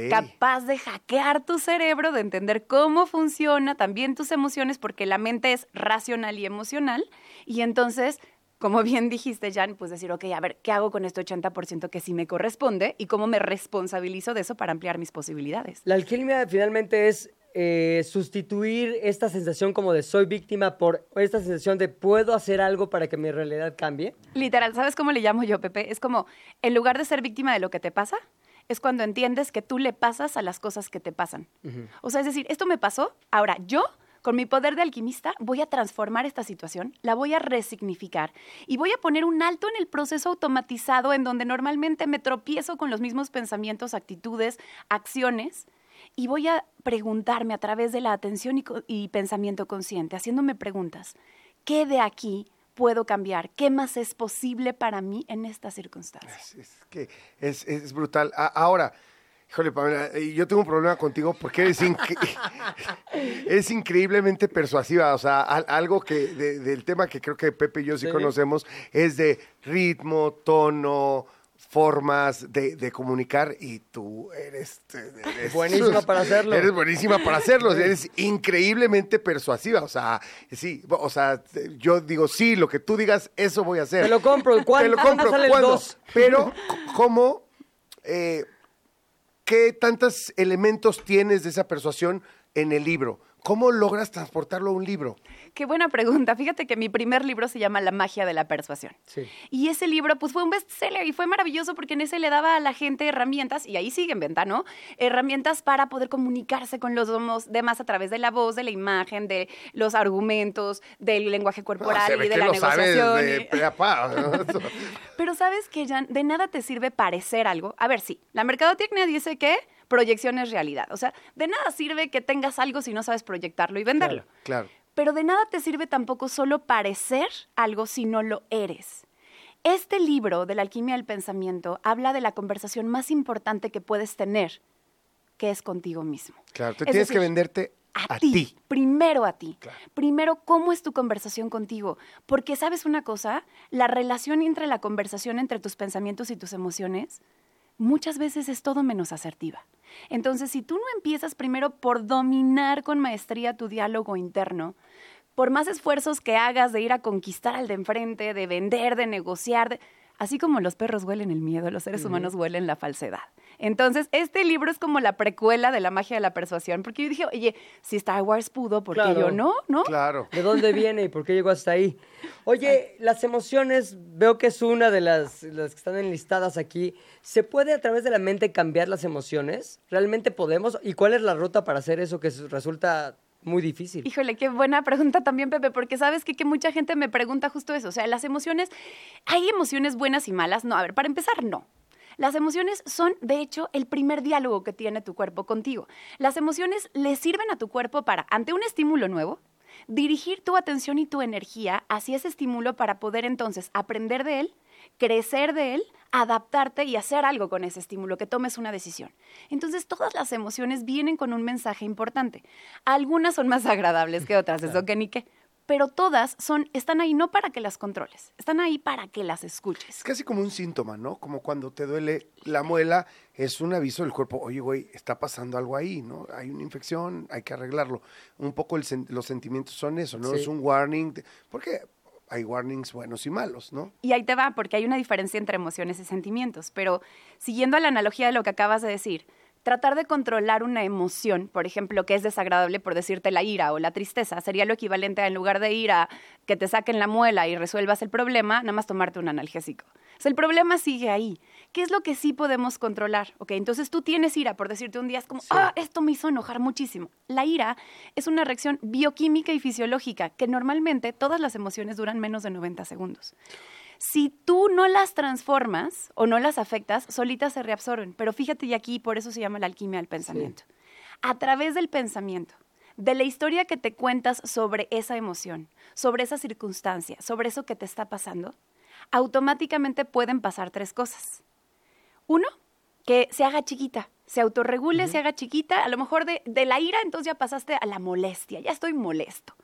capaz de hackear tu cerebro, de entender cómo funciona también tus emociones, porque la mente es racional y emocional. Y entonces, como bien dijiste, Jan, pues decir, ok, a ver, ¿qué hago con este 80% que sí me corresponde? Y cómo me responsabilizo de eso para ampliar mis posibilidades. La alquimia finalmente es eh, sustituir esta sensación como de soy víctima por esta sensación de puedo hacer algo para que mi realidad cambie. Literal, ¿sabes cómo le llamo yo, Pepe? Es como, en lugar de ser víctima de lo que te pasa, es cuando entiendes que tú le pasas a las cosas que te pasan. O sea, es decir, esto me pasó, ahora yo, con mi poder de alquimista, voy a transformar esta situación, la voy a resignificar y voy a poner un alto en el proceso automatizado en donde normalmente me tropiezo con los mismos pensamientos, actitudes, acciones. Y voy a preguntarme a través de la atención y, co- y pensamiento consciente, haciéndome preguntas. ¿Qué de aquí puedo cambiar? ¿Qué más es posible para mí en estas circunstancias? Es, es que es, es brutal. A- ahora, híjole, Pamela, eh, yo tengo un problema contigo porque eres, incre- eres increíblemente persuasiva. O sea, al- algo que de- del tema que creo que Pepe y yo sí, Sí. conocemos es de ritmo, tono, formas de, de comunicar y tú eres, eres- Buenísima para hacerlo. Eres buenísima para hacerlo. eres increíblemente persuasiva. O sea, sí, o sea, yo digo, sí, lo que tú digas, eso voy a hacer. Te lo compro. Te ¿Cuándo lo compro. sale el ¿Cuándo? dos? Pero, ¿cómo? eh, ¿Qué tantos elementos tienes de esa persuasión en el libro? ¿Cómo logras transportarlo a un libro? Qué buena pregunta. Fíjate que mi primer libro se llama La magia de la persuasión. Sí. Y ese libro pues fue un bestseller y fue maravilloso porque en ese le daba a la gente herramientas, y ahí sigue en venta, ¿no? Herramientas para poder comunicarse con los demás a través de la voz, de la imagen, de los argumentos, del lenguaje corporal No, y de la negociación. de y-. Pero sabes que, Jan, de nada te sirve parecer algo. A ver, sí, la mercadotecnia dice que proyección es realidad. O sea, de nada sirve que tengas algo si no sabes proyectarlo y venderlo. Claro. Pero de nada te sirve tampoco solo parecer algo si no lo eres. Este libro de la alquimia del pensamiento habla de la conversación más importante que puedes tener, que es contigo mismo. Claro, te Es tienes que venderte a, a ti, ti. primero a ti. Claro. Primero, ¿cómo es tu conversación contigo? Porque sabes una cosa, la relación entre la conversación entre tus pensamientos y tus emociones muchas veces es todo menos asertiva. Entonces, si tú no empiezas primero por dominar con maestría tu diálogo interno, por más esfuerzos que hagas de ir a conquistar al de enfrente, de vender, de negociar, de- así como los perros huelen el miedo, los seres humanos huelen la falsedad. Entonces, este libro es como la precuela de la magia de la persuasión, porque yo dije, oye, si Star Wars pudo, ¿por qué Claro. yo no? ¿No? Claro. ¿De dónde viene y por qué llegó hasta ahí? Oye, las emociones, veo que es una de las, las que están enlistadas aquí. ¿Se puede a través de la mente cambiar las emociones? ¿Realmente podemos? ¿Y cuál es la ruta para hacer eso que resulta muy difícil? Híjole, qué buena pregunta también, Pepe, porque sabes que, que mucha gente me pregunta justo eso. O sea, las emociones, ¿hay emociones buenas y malas? No, a ver, para empezar, no. Las emociones son, de hecho, el primer diálogo que tiene tu cuerpo contigo. Las emociones le sirven a tu cuerpo para, ante un estímulo nuevo, dirigir tu atención y tu energía hacia ese estímulo para poder entonces aprender de él, crecer de él, adaptarte y hacer algo con ese estímulo, que tomes una decisión. Entonces, todas las emociones vienen con un mensaje importante. Algunas son más agradables que otras, eso que ni qué. Pero todas son, están ahí no para que las controles, están ahí para que las escuches. Es casi como un síntoma, ¿no? Como cuando te duele la muela, es un aviso del cuerpo, oye, güey, está pasando algo ahí, ¿no? Hay una infección, hay que arreglarlo. Un poco el sen- los sentimientos son eso, ¿no? Sí. Es un warning, de- porque hay warnings buenos y malos, ¿no? Y ahí te va, porque hay una diferencia entre emociones y sentimientos. Pero siguiendo la analogía de lo que acabas de decir, tratar de controlar una emoción, por ejemplo, que es desagradable por decirte la ira o la tristeza, sería lo equivalente a en lugar de ir a que te saquen la muela y resuelvas el problema, nada más tomarte un analgésico. O sea, el problema sigue ahí. ¿Qué es lo que sí podemos controlar? Ok, entonces tú tienes ira, por decirte un día, es como, ah, esto me hizo enojar muchísimo. La ira es una reacción bioquímica y fisiológica que normalmente todas las emociones duran menos de 90 segundos. Si tú no las transformas o no las afectas, solitas se reabsorben. Pero fíjate, y aquí por eso se llama la alquimia del pensamiento. A través del pensamiento, de la historia que te cuentas sobre esa emoción, sobre esa circunstancia, sobre eso que te está pasando, automáticamente pueden pasar tres cosas. Uno, que se haga chiquita, se autorregule, se haga chiquita, a lo mejor de, de la ira entonces ya pasaste a la molestia, ya estoy molesto.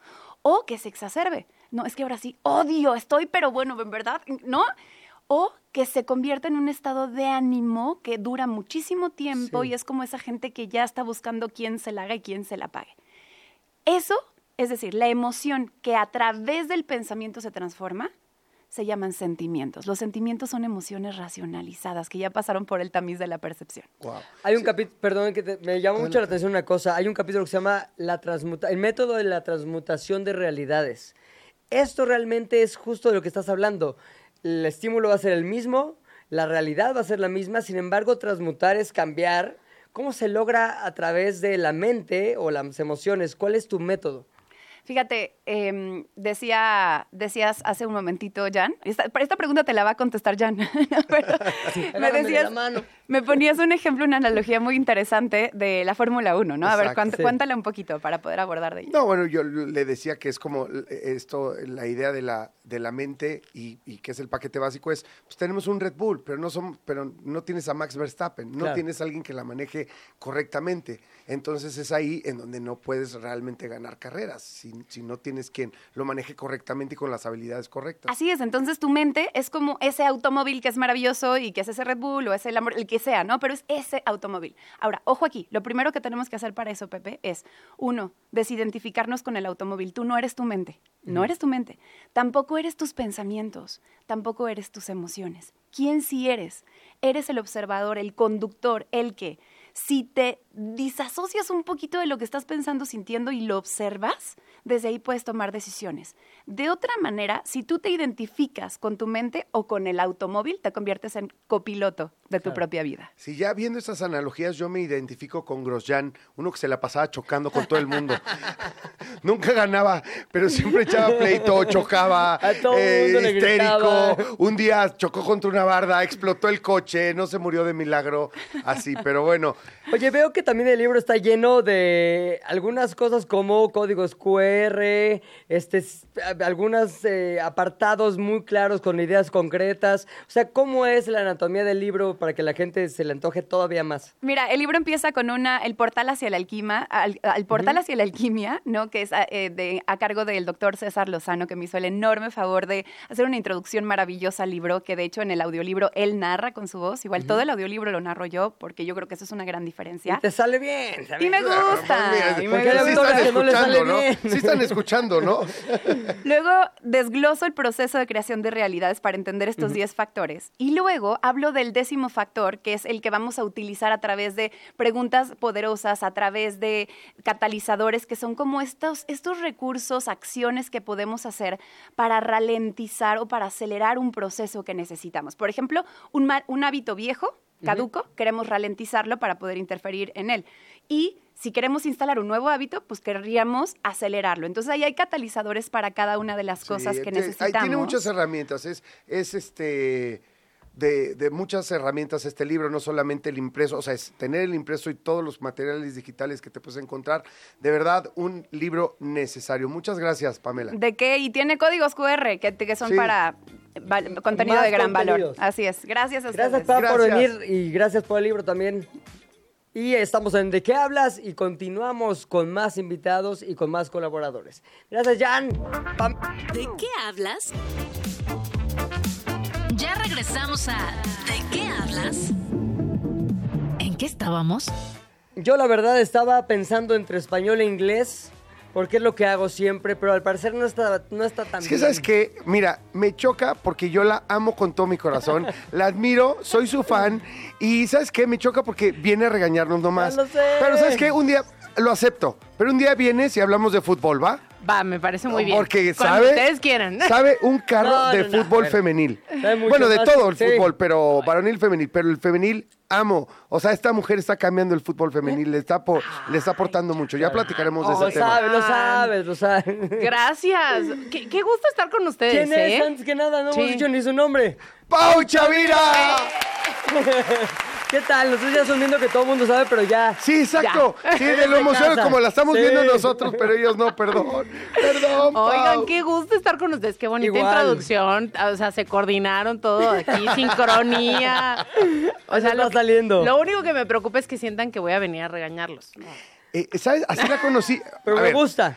O que se exacerbe. No, es que ahora sí, odio, estoy, pero bueno, en verdad, ¿no? O que se convierta en un estado de ánimo que dura muchísimo tiempo Sí. y es como esa gente que ya está buscando quién se la haga y quién se la pague. Eso, es decir, la emoción que a través del pensamiento se transforma, se llaman sentimientos. Los sentimientos son emociones racionalizadas que ya pasaron por el tamiz de la percepción. Wow. Hay un capítulo, perdón, que te- me llama mucho la atención una cosa. Hay un capítulo que se llama la transmuta el método de la transmutación de realidades. Esto realmente es justo de lo que estás hablando. El estímulo va a ser el mismo, la realidad va a ser la misma, sin embargo, transmutar es cambiar. ¿Cómo se logra a través de la mente o las emociones? ¿Cuál es tu método? Fíjate, em, decía, decías hace un momentito, Jan, esta, esta pregunta te la va a contestar Jan, pero me de decías, la mano. Me ponías un ejemplo, una analogía muy interesante de la Fórmula 1, ¿no? A ver, cuánt- Sí. cuéntala un poquito para poder abordar de ella. No, bueno, yo le decía que es como eh, esto, la idea de la, de la mente y, y que es el paquete básico es, pues tenemos un Red Bull, pero no, son, pero no tienes a Max Verstappen, no Claro. tienes a alguien que la maneje correctamente. Entonces es ahí en donde no puedes realmente ganar carreras, si, si no tienes quien lo maneje correctamente y con las habilidades correctas. Así es, entonces tu mente es como ese automóvil que es maravilloso y que es ese Red Bull o es el que sea, ¿no? Pero es ese automóvil. Ahora, ojo aquí, lo primero que tenemos que hacer para eso, Pepe, es, uno, desidentificarnos con el automóvil. Tú no eres tu mente, no eres tu mente. Tampoco eres tus pensamientos, tampoco eres tus emociones. ¿Quién sí eres? Eres el observador, el conductor, el que, si te disasocias un poquito de lo que estás pensando, sintiendo y lo observas, desde ahí puedes tomar decisiones. De otra manera, si tú te identificas con tu mente o con el automóvil, te conviertes en copiloto de tu propia vida. Si ya viendo estas analogías, yo me identifico con Grosjean, uno que se la pasaba chocando con todo el mundo. Nunca ganaba, pero siempre echaba pleito, chocaba, A todo eh, mundo le histérico. gritaba. Un día chocó contra una barda, explotó el coche, no se murió de milagro, así, pero bueno. Oye, veo que también el libro está lleno de algunas cosas como códigos QR, este, algunos eh, apartados muy claros con ideas concretas. O sea, ¿cómo es la anatomía del libro para que la gente se le antoje todavía más? Mira, el libro empieza con una, el portal hacia la alquimia, al, al portal hacia la alquimia, ¿no? Que es a, eh, de- a cargo del doctor César Lozano, que me hizo el enorme favor de hacer una introducción maravillosa al libro, que de hecho en el audiolibro él narra con su voz. Igual todo el audiolibro lo narro yo, porque yo creo que eso es una gran diferencia. Y te sale bien. ¿sabes? Y me gusta. Y me sí gusta. autores están que no le sale escuchando, ¿no? bien. Sí están escuchando, ¿no? Luego desgloso el proceso de creación de realidades para entender estos 10 factores. Y luego hablo del décimo factor, que es el que vamos a utilizar a través de preguntas poderosas, a través de catalizadores, que son como estos, estos recursos, acciones que podemos hacer para ralentizar o para acelerar un proceso que necesitamos. Por ejemplo, un hábito viejo, caduco, queremos ralentizarlo para poder interferir en él. Y si queremos instalar un nuevo hábito, pues querríamos acelerarlo. Entonces ahí hay catalizadores para cada una de las cosas Sí, que te- ahí necesitamos. Tiene muchas herramientas, es, es este de, de muchas herramientas este libro, no solamente el impreso, o sea, es tener el impreso y todos los materiales digitales que te puedes encontrar. De verdad, un libro necesario. Muchas gracias, Pamela. ¿De qué? Y tiene códigos QR que, que son Sí. para val- contenido Más de gran valor. Así es. Gracias a Gracias, ustedes. Pam, por Gracias. venir y gracias por el libro también. Y estamos en De qué hablas y continuamos con más invitados y con más colaboradores. Gracias, Jan. Pam. ¿De qué hablas? Ya regresamos a ¿De qué hablas? ¿En qué estábamos? Yo la verdad estaba pensando entre español e inglés, porque es lo que hago siempre, pero al parecer no está, no está tan Es que, bien. ¿sabes qué? Mira, me choca porque yo la amo con todo mi corazón, la admiro, soy su fan y ¿sabes qué? Me choca porque viene a regañarnos nomás. Ya lo sé. Pero ¿sabes qué? Un día lo acepto, pero un día vienes y hablamos de fútbol, ¿va? Va, me parece muy bien. Porque Cuando sabe, ustedes quieran. sabe un carro No, de no, no, fútbol femenil. Sabe mucho Bueno, de más todo el sí. fútbol, pero varonil femenil, pero el femenil amo. O sea, esta mujer está cambiando el fútbol femenil, le está, po- le está aportando mucho. Ya platicaremos de Lo ese tema. sabes, lo sabes, lo sabes. Gracias. Qué, qué gusto estar con ustedes, ¿Quién es? ¿eh? Antes que nada, no Sí. hemos dicho ni su nombre. ¡Pau Chavira! ¿Qué tal? Nosotros ya asumiendo que todo el mundo sabe, pero ya. Sí, exacto. Sí, de lo casa. como la estamos Sí. viendo nosotros, pero ellos no, perdón. Perdón, Pau. Oigan, qué gusto estar con ustedes. Qué bonita Igual. introducción. O sea, se coordinaron todo aquí, sincronía. O sea, está lo, saliendo. lo único que me preocupa es que sientan que voy a venir a regañarlos. Eh, ¿Sabes? Así la conocí. Pero A me ver, gusta.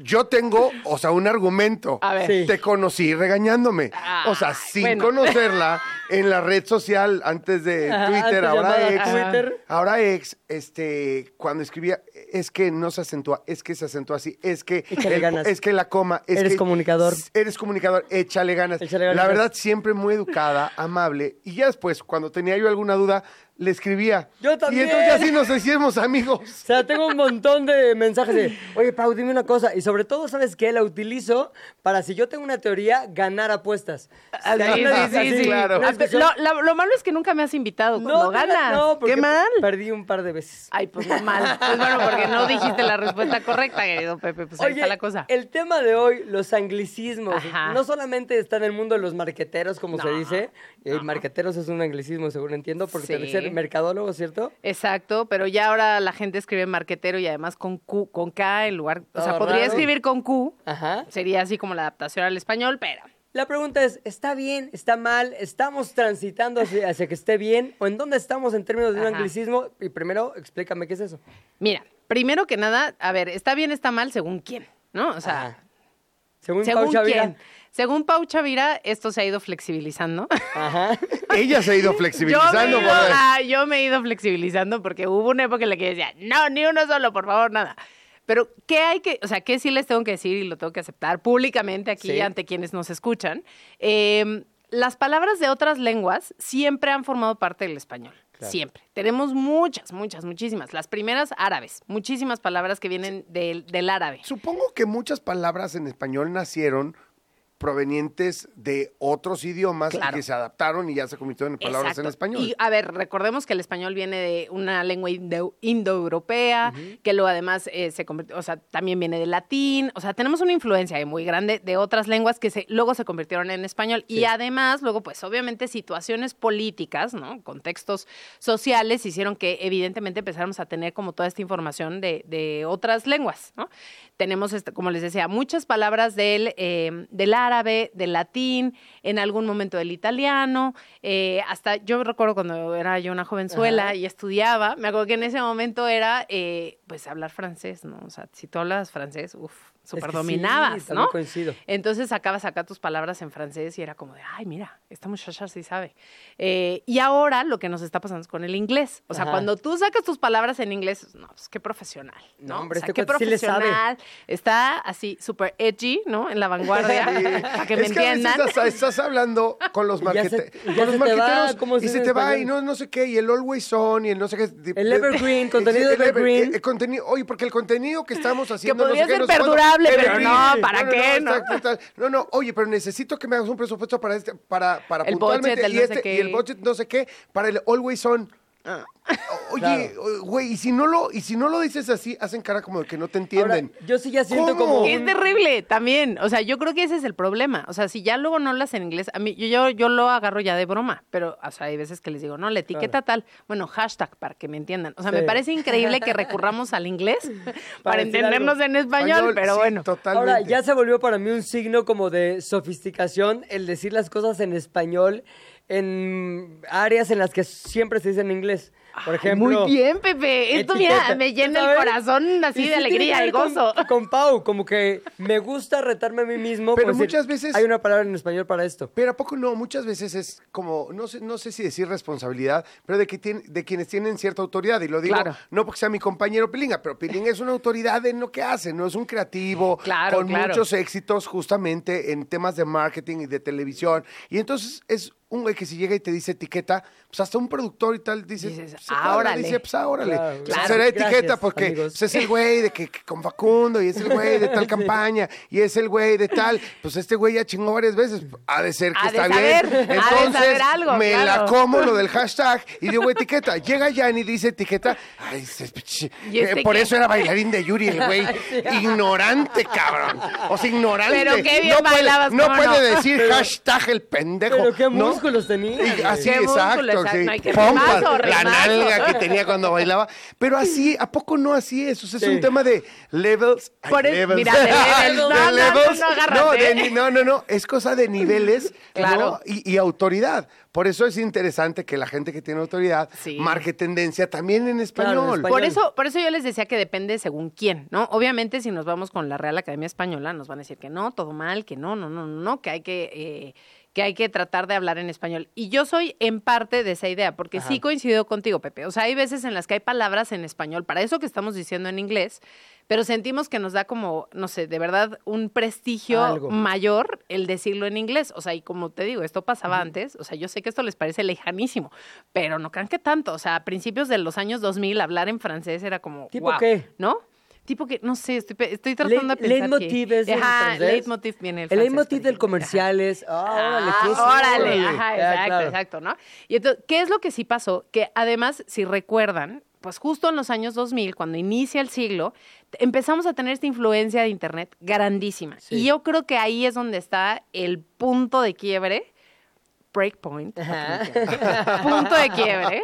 Yo tengo, o sea, un argumento. A ver. Sí. Te conocí regañándome. o sea, sin bueno. conocerla en la red social antes de Ajá, Twitter, antes ahora ex. Twitter. Ahora ex, este, cuando escribía, es que no se acentúa, es que se acentúa así, es que, Échale el- ganas. es que la coma, es Eres que- comunicador. Eres comunicador, échale ganas. Échale ganas. La verdad, siempre muy educada, amable. Y ya después, cuando tenía yo alguna duda, le escribía. Yo Y también. entonces ya sí nos hicimos amigos. O sea, tengo un montón de mensajes de, oye, Pau, dime una cosa. Y sobre todo, ¿sabes qué? La utilizo para, si yo tengo una teoría, ganar apuestas. Ah, sí, sí, sí, así, sí. claro. Ah, discusión- Lo, lo- lo malo es que nunca me has invitado cuando fíjate, ganas. No, porque Qué mal. Perdí un par de veces. Ay, pues mal. Pues bueno, porque no dijiste la respuesta correcta, querido Pepe. Pues ahí Oye, está la cosa. el tema de hoy, los anglicismos. Ajá. No solamente está en el mundo de los marqueteros, como se No, dice. Y marqueteros es un anglicismo, según entiendo, porque Sí. Mercadólogo, ¿cierto? Exacto, pero ya ahora la gente escribe marquetero y además con Q, con K en lugar. O sea, Ah, podría raro. escribir con Q. Ajá. Sería así como la adaptación al español, pero. La pregunta es, ¿está bien? ¿Está mal? ¿Estamos transitando hacia, hacia que esté bien? ¿O en dónde estamos en términos de un Ajá. anglicismo? Y primero, explícame qué es eso. Mira, primero que nada, a ver, está bien, está mal según quién, ¿no? O sea, Ajá. Según, según Pau quién. Según Pau Chavira, esto se ha ido flexibilizando. Ajá. Ella se ha ido Yo me, flexibilizando. ido, por- ah, yo me he ido flexibilizando porque hubo una época en la que decía, no, ni uno solo, por favor, nada. Pero, ¿qué hay que, o sea, qué sí les tengo que decir y lo tengo que aceptar públicamente aquí Sí. ante quienes nos escuchan? Eh, las palabras de otras lenguas siempre han formado parte del español. Siempre. Tenemos muchas, muchas, muchísimas. Las primeras árabes, muchísimas palabras que vienen del, del árabe. Supongo que muchas palabras en español nacieron provenientes de otros idiomas Claro. que se adaptaron y ya se convirtieron en palabras Exacto. en español. Y a ver, recordemos que el español viene de una lengua indo- indoeuropea, que luego además eh, se convirtió, o sea, también viene del latín, o sea, tenemos una influencia muy grande de otras lenguas que se, luego se convirtieron en español. Y además, luego, pues obviamente situaciones políticas, ¿no? Contextos sociales hicieron que evidentemente empezáramos a tener como toda esta información de, de otras lenguas, ¿no? Tenemos, este, como les decía, muchas palabras del, eh, del árabe, del latín, en algún momento del italiano, eh, hasta yo recuerdo cuando era yo una jovenzuela Ajá. y estudiaba, me acuerdo que en ese momento era, eh, pues, hablar francés, ¿no? O sea, si tú hablas francés, uff, súper sí, dominabas, también ¿no? coincido. Entonces sacabas acá tus palabras en francés y era como de, ay, mira, esta muchacha sí sabe. Eh, y ahora lo que nos está pasando es con el inglés. O sea, Ajá. cuando tú sacas tus palabras en inglés, no, pues qué profesional. No, No, hombre, O sea, este qué cuate sí le sabe. profesional. Está así, súper edgy, ¿no? En la vanguardia, para que me es que a veces entiendan. estás hablando con los, Y ya se- marquete- con los se te va, marqueteros ¿cómo se y se te va español? y no, no sé qué, y el always on y el no sé qué. El evergreen, contenido el evergreen. el contenido, oye, porque el contenido que estamos haciendo. no podría sé qué, ser no sé pero no, ¿para qué, no? No, no, oye, pero necesito que me hagas un presupuesto para este, para, para El puntualmente budget, y no sé este, qué. y el budget no sé qué, para el always on. Oye, güey, y si no lo, y si no lo dices así, hacen cara como de que no te entienden. Ahora, yo sí ya siento ¿Cómo? como... Es terrible también. O sea, yo creo que ese es el problema. O sea, si ya luego no hablas en inglés, a mí, yo, yo, yo lo agarro ya de broma, pero o sea, hay veces que les digo, no, la etiqueta tal, bueno, hashtag para que me entiendan. O sea, me parece increíble que recurramos al inglés para, entendernos en español, pero sí, bueno. Totalmente. Ahora, ya se volvió para mí un signo como de sofisticación el decir las cosas en español en áreas en las que siempre se dice en inglés. Por ejemplo... Muy bien, Pepe. Esto, mira, me llena el corazón así sí de alegría y con- gozo. Con, Pau, como que me gusta retarme a mí mismo. Pero decir, muchas veces- Hay una palabra en español para esto. Pero a poco no, muchas veces es como, no sé, no sé si decir responsabilidad, pero de que tiene, de quienes tienen cierta autoridad. Y lo digo Claro. no porque sea mi compañero Pilinga, pero Pilinga es una autoridad en lo que hace, no es un creativo Claro, con claro. muchos éxitos justamente en temas de marketing y de televisión. Y entonces es un güey que si llega y te dice etiqueta, pues hasta un productor y tal dice, Dices, Ah, cuadra, órale. dice, pues, ah. Claro, Pues, claro. será etiqueta porque amigos. pues, es el güey de que, que con Facundo y es el güey de tal campaña y es el güey de tal. Pues este güey ya chingó varias veces. Ha de ser que Ha está saber, bien. Entonces algo, me la claro. como lo del hashtag y digo etiqueta. Llega Yanni y dice etiqueta. Ay, se- ch- ¿Y este eh, por qué? eso era bailarín de Yuri el güey. Ignorante, cabrón. O sea, ignorante. Pero qué bien no puede, bailabas, no ¿cómo puede no? decir hashtag el pendejo. Pero qué ¿no? Músculos tenía. Y así, Qué músculo, exacto. exacto. sí. No hay que Pompas, rimazo, la nalga que tenía cuando bailaba. Pero así, ¿a poco no así es? O sea, es Sí. un tema de levels. Ay, Por eso- levels. mira, de levels. No, no, no, levels. no. No, de ni- no, no, no. Es cosa de niveles Claro. ¿no? y, y autoridad. Por eso es interesante que la gente que tiene autoridad Sí. marque tendencia también en Claro, en español. español. Por eso, por eso yo les decía que depende según quién, ¿no? Obviamente, si nos vamos con la Real Academia Española, nos van a decir que no, todo mal, que no, no, no, no, no, que hay que, eh, que hay que tratar de hablar en español. Y yo soy en parte de esa idea, porque sí coincido contigo, Pepe. O sea, hay veces en las que hay palabras en español, para eso que estamos diciendo en inglés, pero sentimos que nos da como, no sé, de verdad, un prestigio Algo. mayor el decirlo en inglés. O sea, y como te digo, esto pasaba antes. O sea, yo sé que esto les parece lejanísimo, pero no crean que tanto. O sea, a principios de los años 2000, hablar en francés era como. ¿Tipo qué? ¿No? Tipo que, no sé, estoy, estoy tratando Le- de pensar. leitmotiv que, es Ajá, leitmotiv viene el El leitmotiv del comercial es. Ah, órale, Ah, qué órale, ajá, exacto, claro. exacto, ¿no? Y entonces, ¿qué es lo que sí pasó? Que además, si recuerdan, pues justo en los años 2000, cuando inicia el siglo, empezamos a tener esta influencia de Internet grandísima. Sí. Y yo creo que ahí es donde está el punto de quiebre, breakpoint, punto de quiebre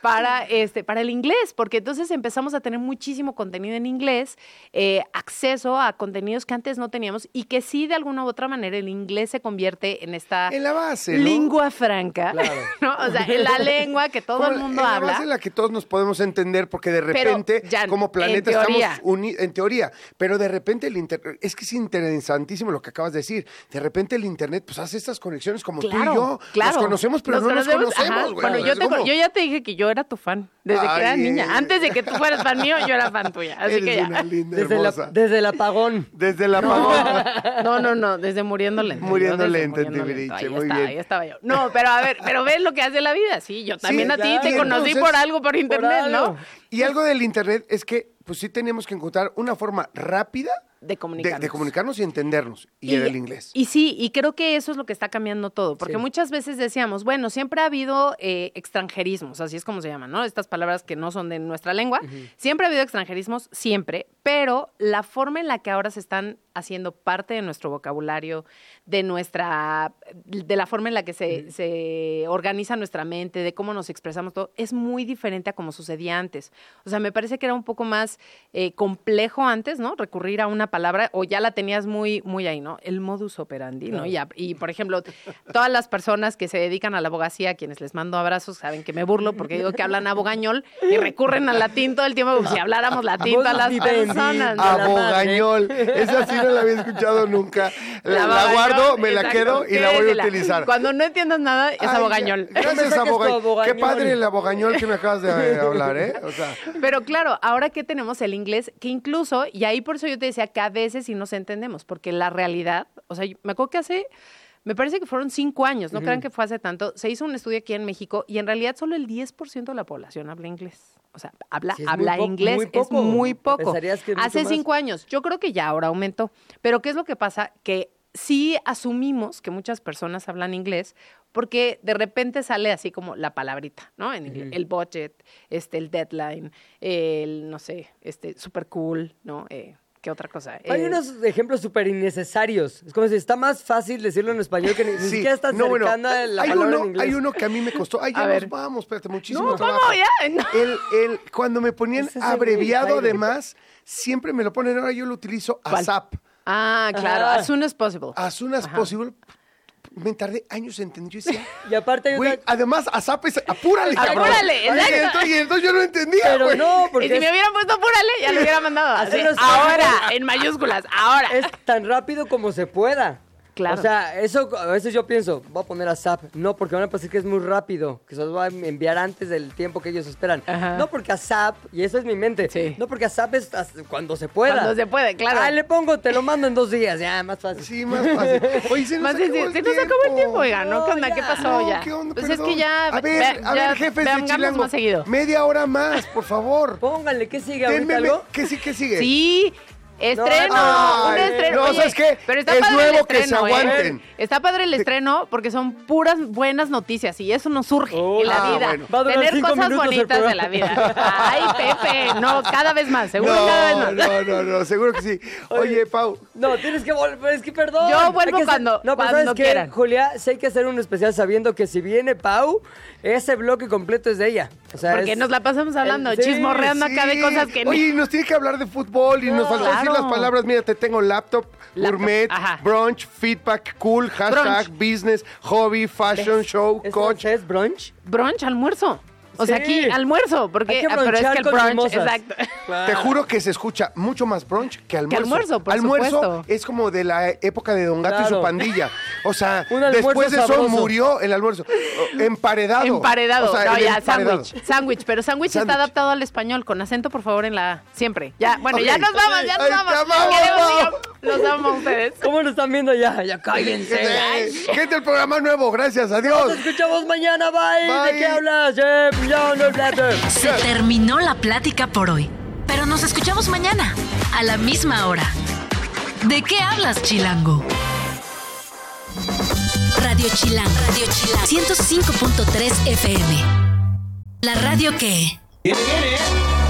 para este para el inglés porque entonces empezamos a tener muchísimo contenido en inglés eh, acceso a contenidos que antes no teníamos y que sí de alguna u otra manera el inglés se convierte en esta En la base, ¿no? lengua franca Claro. ¿no? o sea en la lengua que todo Como el mundo en la habla base en la que todos nos podemos entender, porque de repente, como planeta, en estamos unidos, en teoría, pero de repente el internet, es que es interesantísimo lo que acabas de decir, de repente el internet, pues hace estas conexiones como tú y yo, claro. nos conocemos, pero no nos ajá. conocemos, güey. Bueno, yo, te yo ya te dije que yo era tu fan desde que era niña. Antes de que tú fueras fan mío, yo era fan tuya. Así Eres que ya. una linda, Desde, la- desde el apagón. Desde la apagón. No, no, no, desde muriendo lento. Muriendo Yo desde lento en muriendo Timbiriche, lento. Ahí muy estaba, bien. ahí estaba yo. No, pero a ver, pero ves lo que hace la vida, sí. Yo también a ti te Y conocí entonces- por algo por internet, algo. ¿no? Y algo del internet es que, pues sí teníamos que encontrar una forma rápida De comunicarnos. de comunicarnos y entendernos. Y, era el inglés. Y sí, y creo que eso es lo que está cambiando todo, porque Sí. muchas veces decíamos, bueno, siempre ha habido eh, extranjerismos, así es como se llaman, ¿no? Estas palabras que no son de nuestra lengua. Siempre ha habido extranjerismos, siempre, pero la forma en la que ahora se están haciendo parte de nuestro vocabulario, de nuestra, de la forma en la que se, se organiza nuestra mente, de cómo nos expresamos todo, es muy diferente a como sucedía antes. O sea, me parece que era un poco más eh, complejo antes, ¿no? Recurrir a una palabra, o ya la tenías muy, muy ahí, ¿no? El modus operandi, ¿no? Y, a- y, por ejemplo, todas las personas que se dedican a la abogacía, a quienes les mando abrazos, saben que me burlo porque digo que hablan abogañol y recurren al latín todo el tiempo como si habláramos latín todas las personas. ¿no? La Abogañol. Esa sí no la había escuchado nunca. La, la abogañol, guardo, me la quedo y la voy a utilizar. Cuando no entiendas nada, es Ay, abogañol. Gracias, tu abogañol. Qué abogañol. padre el abogañol que me acabas de eh, hablar, ¿eh? O sea, Pero claro, ahora que tenemos el inglés, que incluso, y ahí por eso yo te decía que a veces sí nos entendemos, porque la realidad, o sea, yo- me acuerdo que hace, me parece que fueron cinco años, no crean que fue hace tanto, se hizo un estudio aquí en México y en realidad solo el 10% de la población habla inglés. O sea, habla, Sí, es muy habla inglés, muy es muy poco. Que hace más. cinco años, yo creo que ya ahora aumentó. Pero ¿qué es lo que pasa? Que sí asumimos que muchas personas hablan inglés porque de repente sale así como la palabrita, ¿no? En inglés, el budget, este, el deadline, el, no sé, este, super cool, ¿no? Eh, ¿Qué otra cosa? Hay Eh, unos ejemplos súper innecesarios. Es como si está más fácil decirlo en español que ni, ni sí. siquiera estás No, bueno, cercana a la hay palabra uno, en inglés. hay uno que a mí me costó. Ay, ya A nos ver. vamos, espérate, muchísimo No, trabajo. ¿cómo? Ya, no. El, el, cuando me ponían es abreviado, además, siempre me lo ponen. Ahora yo lo utilizo ¿Cuál? ASAP. Ah, claro, Ajá. as soon as possible. As soon as Ajá. possible. Me tardé años en entender. Yo decía, Y aparte güey, además, ASAP es apúrale, cabrón. Apúrale, Y exacto. entonces, y entonces yo no entendía, Pero güey. no, Y porque si me hubieran puesto apúrale, ya lo hubiera mandado. As así. Ahora, en mayúsculas, ahora. es tan rápido como se pueda. Claro. O sea, eso a veces yo pienso, voy a poner a Zap. No, porque van a pensar que es muy rápido, que se los va a enviar antes del tiempo que ellos esperan. Ajá. No porque a Zap, y esa es mi mente, Sí. no porque a Zap es cuando se pueda. Cuando se puede, claro. Ah, le pongo, te lo mando en dos días, ya, más fácil. Sí, más fácil. Oye, se nos Más acabó el se nos acabó el tiempo, oiga, ¿no? ¿Qué onda? ¿Qué pasó No, ya? ¿qué onda? Pues es que ya. A ver, ve- a ver, jefes de Chilango. más seguido. Media hora más, por favor. Pónganle, ¿qué sigue ahorita Denme, algo? ¿Qué sí, qué sigue? Sí, estreno, un estreno. no, Oye, ¿sabes qué? Pero está Es padre nuevo el que se estreno, ¿eh? aguanten. Está padre el estreno porque son puras buenas noticias y eso nos surge Oh, en la ah, vida. bueno. Va a durar Tener cinco cosas bonitas de la vida. Ay, Pepe, no, cada vez más, seguro cada vez No, más. no, no, no, seguro que sí. Oye, Pau, No, tienes que volver, es que perdón. Yo vuelvo hacer- cuando- No, pero cuando ¿sabes qué, quieran. Julia? Sí hay que hacer un especial sabiendo que si viene Pau, ese bloque completo es de ella. O sea, Porque es- nos la pasamos hablando, Sí, chismorreando acá de cosas que Oye, y nos tiene que hablar de fútbol y nos falta decir claro. las palabras. Mira, te tengo laptop, Laptop, gourmet, ajá. brunch, feedback, cool, hashtag, Brunch. business, hobby, fashion, show, ¿Es coach. francés, brunch? brunch, almuerzo. O sea, Sí. aquí almuerzo, porque Hay que ah, pero es que el con brunch, mimosas. exacto. Te juro que se escucha mucho más brunch que almuerzo. almuerzo, por almuerzo supuesto. es como de la época de Don Gato y su Claro. pandilla. O sea, Un almuerzo después de eso sabroso. murió el almuerzo. Emparedado. Emparedado. O sea, no, el ya, emparedado. sándwich. Sándwich, pero sándwich está Sándwich. adaptado al español, con acento, por favor, en la A. Siempre. Ya, bueno, Ok. ya nos vamos, ya nos Ay, vamos. te amamos, Queremos, Los amo a ustedes. ¿Cómo lo están viendo ya? Ya cállense. Gente, el programa nuevo. Gracias. Adiós. Nos escuchamos mañana, bye. Bye. ¿De qué? Eh, hablas. Se terminó la plática por hoy, pero nos escuchamos mañana, a la misma hora. ¿De qué hablas, Chilango? Radio Chilango, Radio Chilango, 105.3 FM. La radio que... Viene, viene.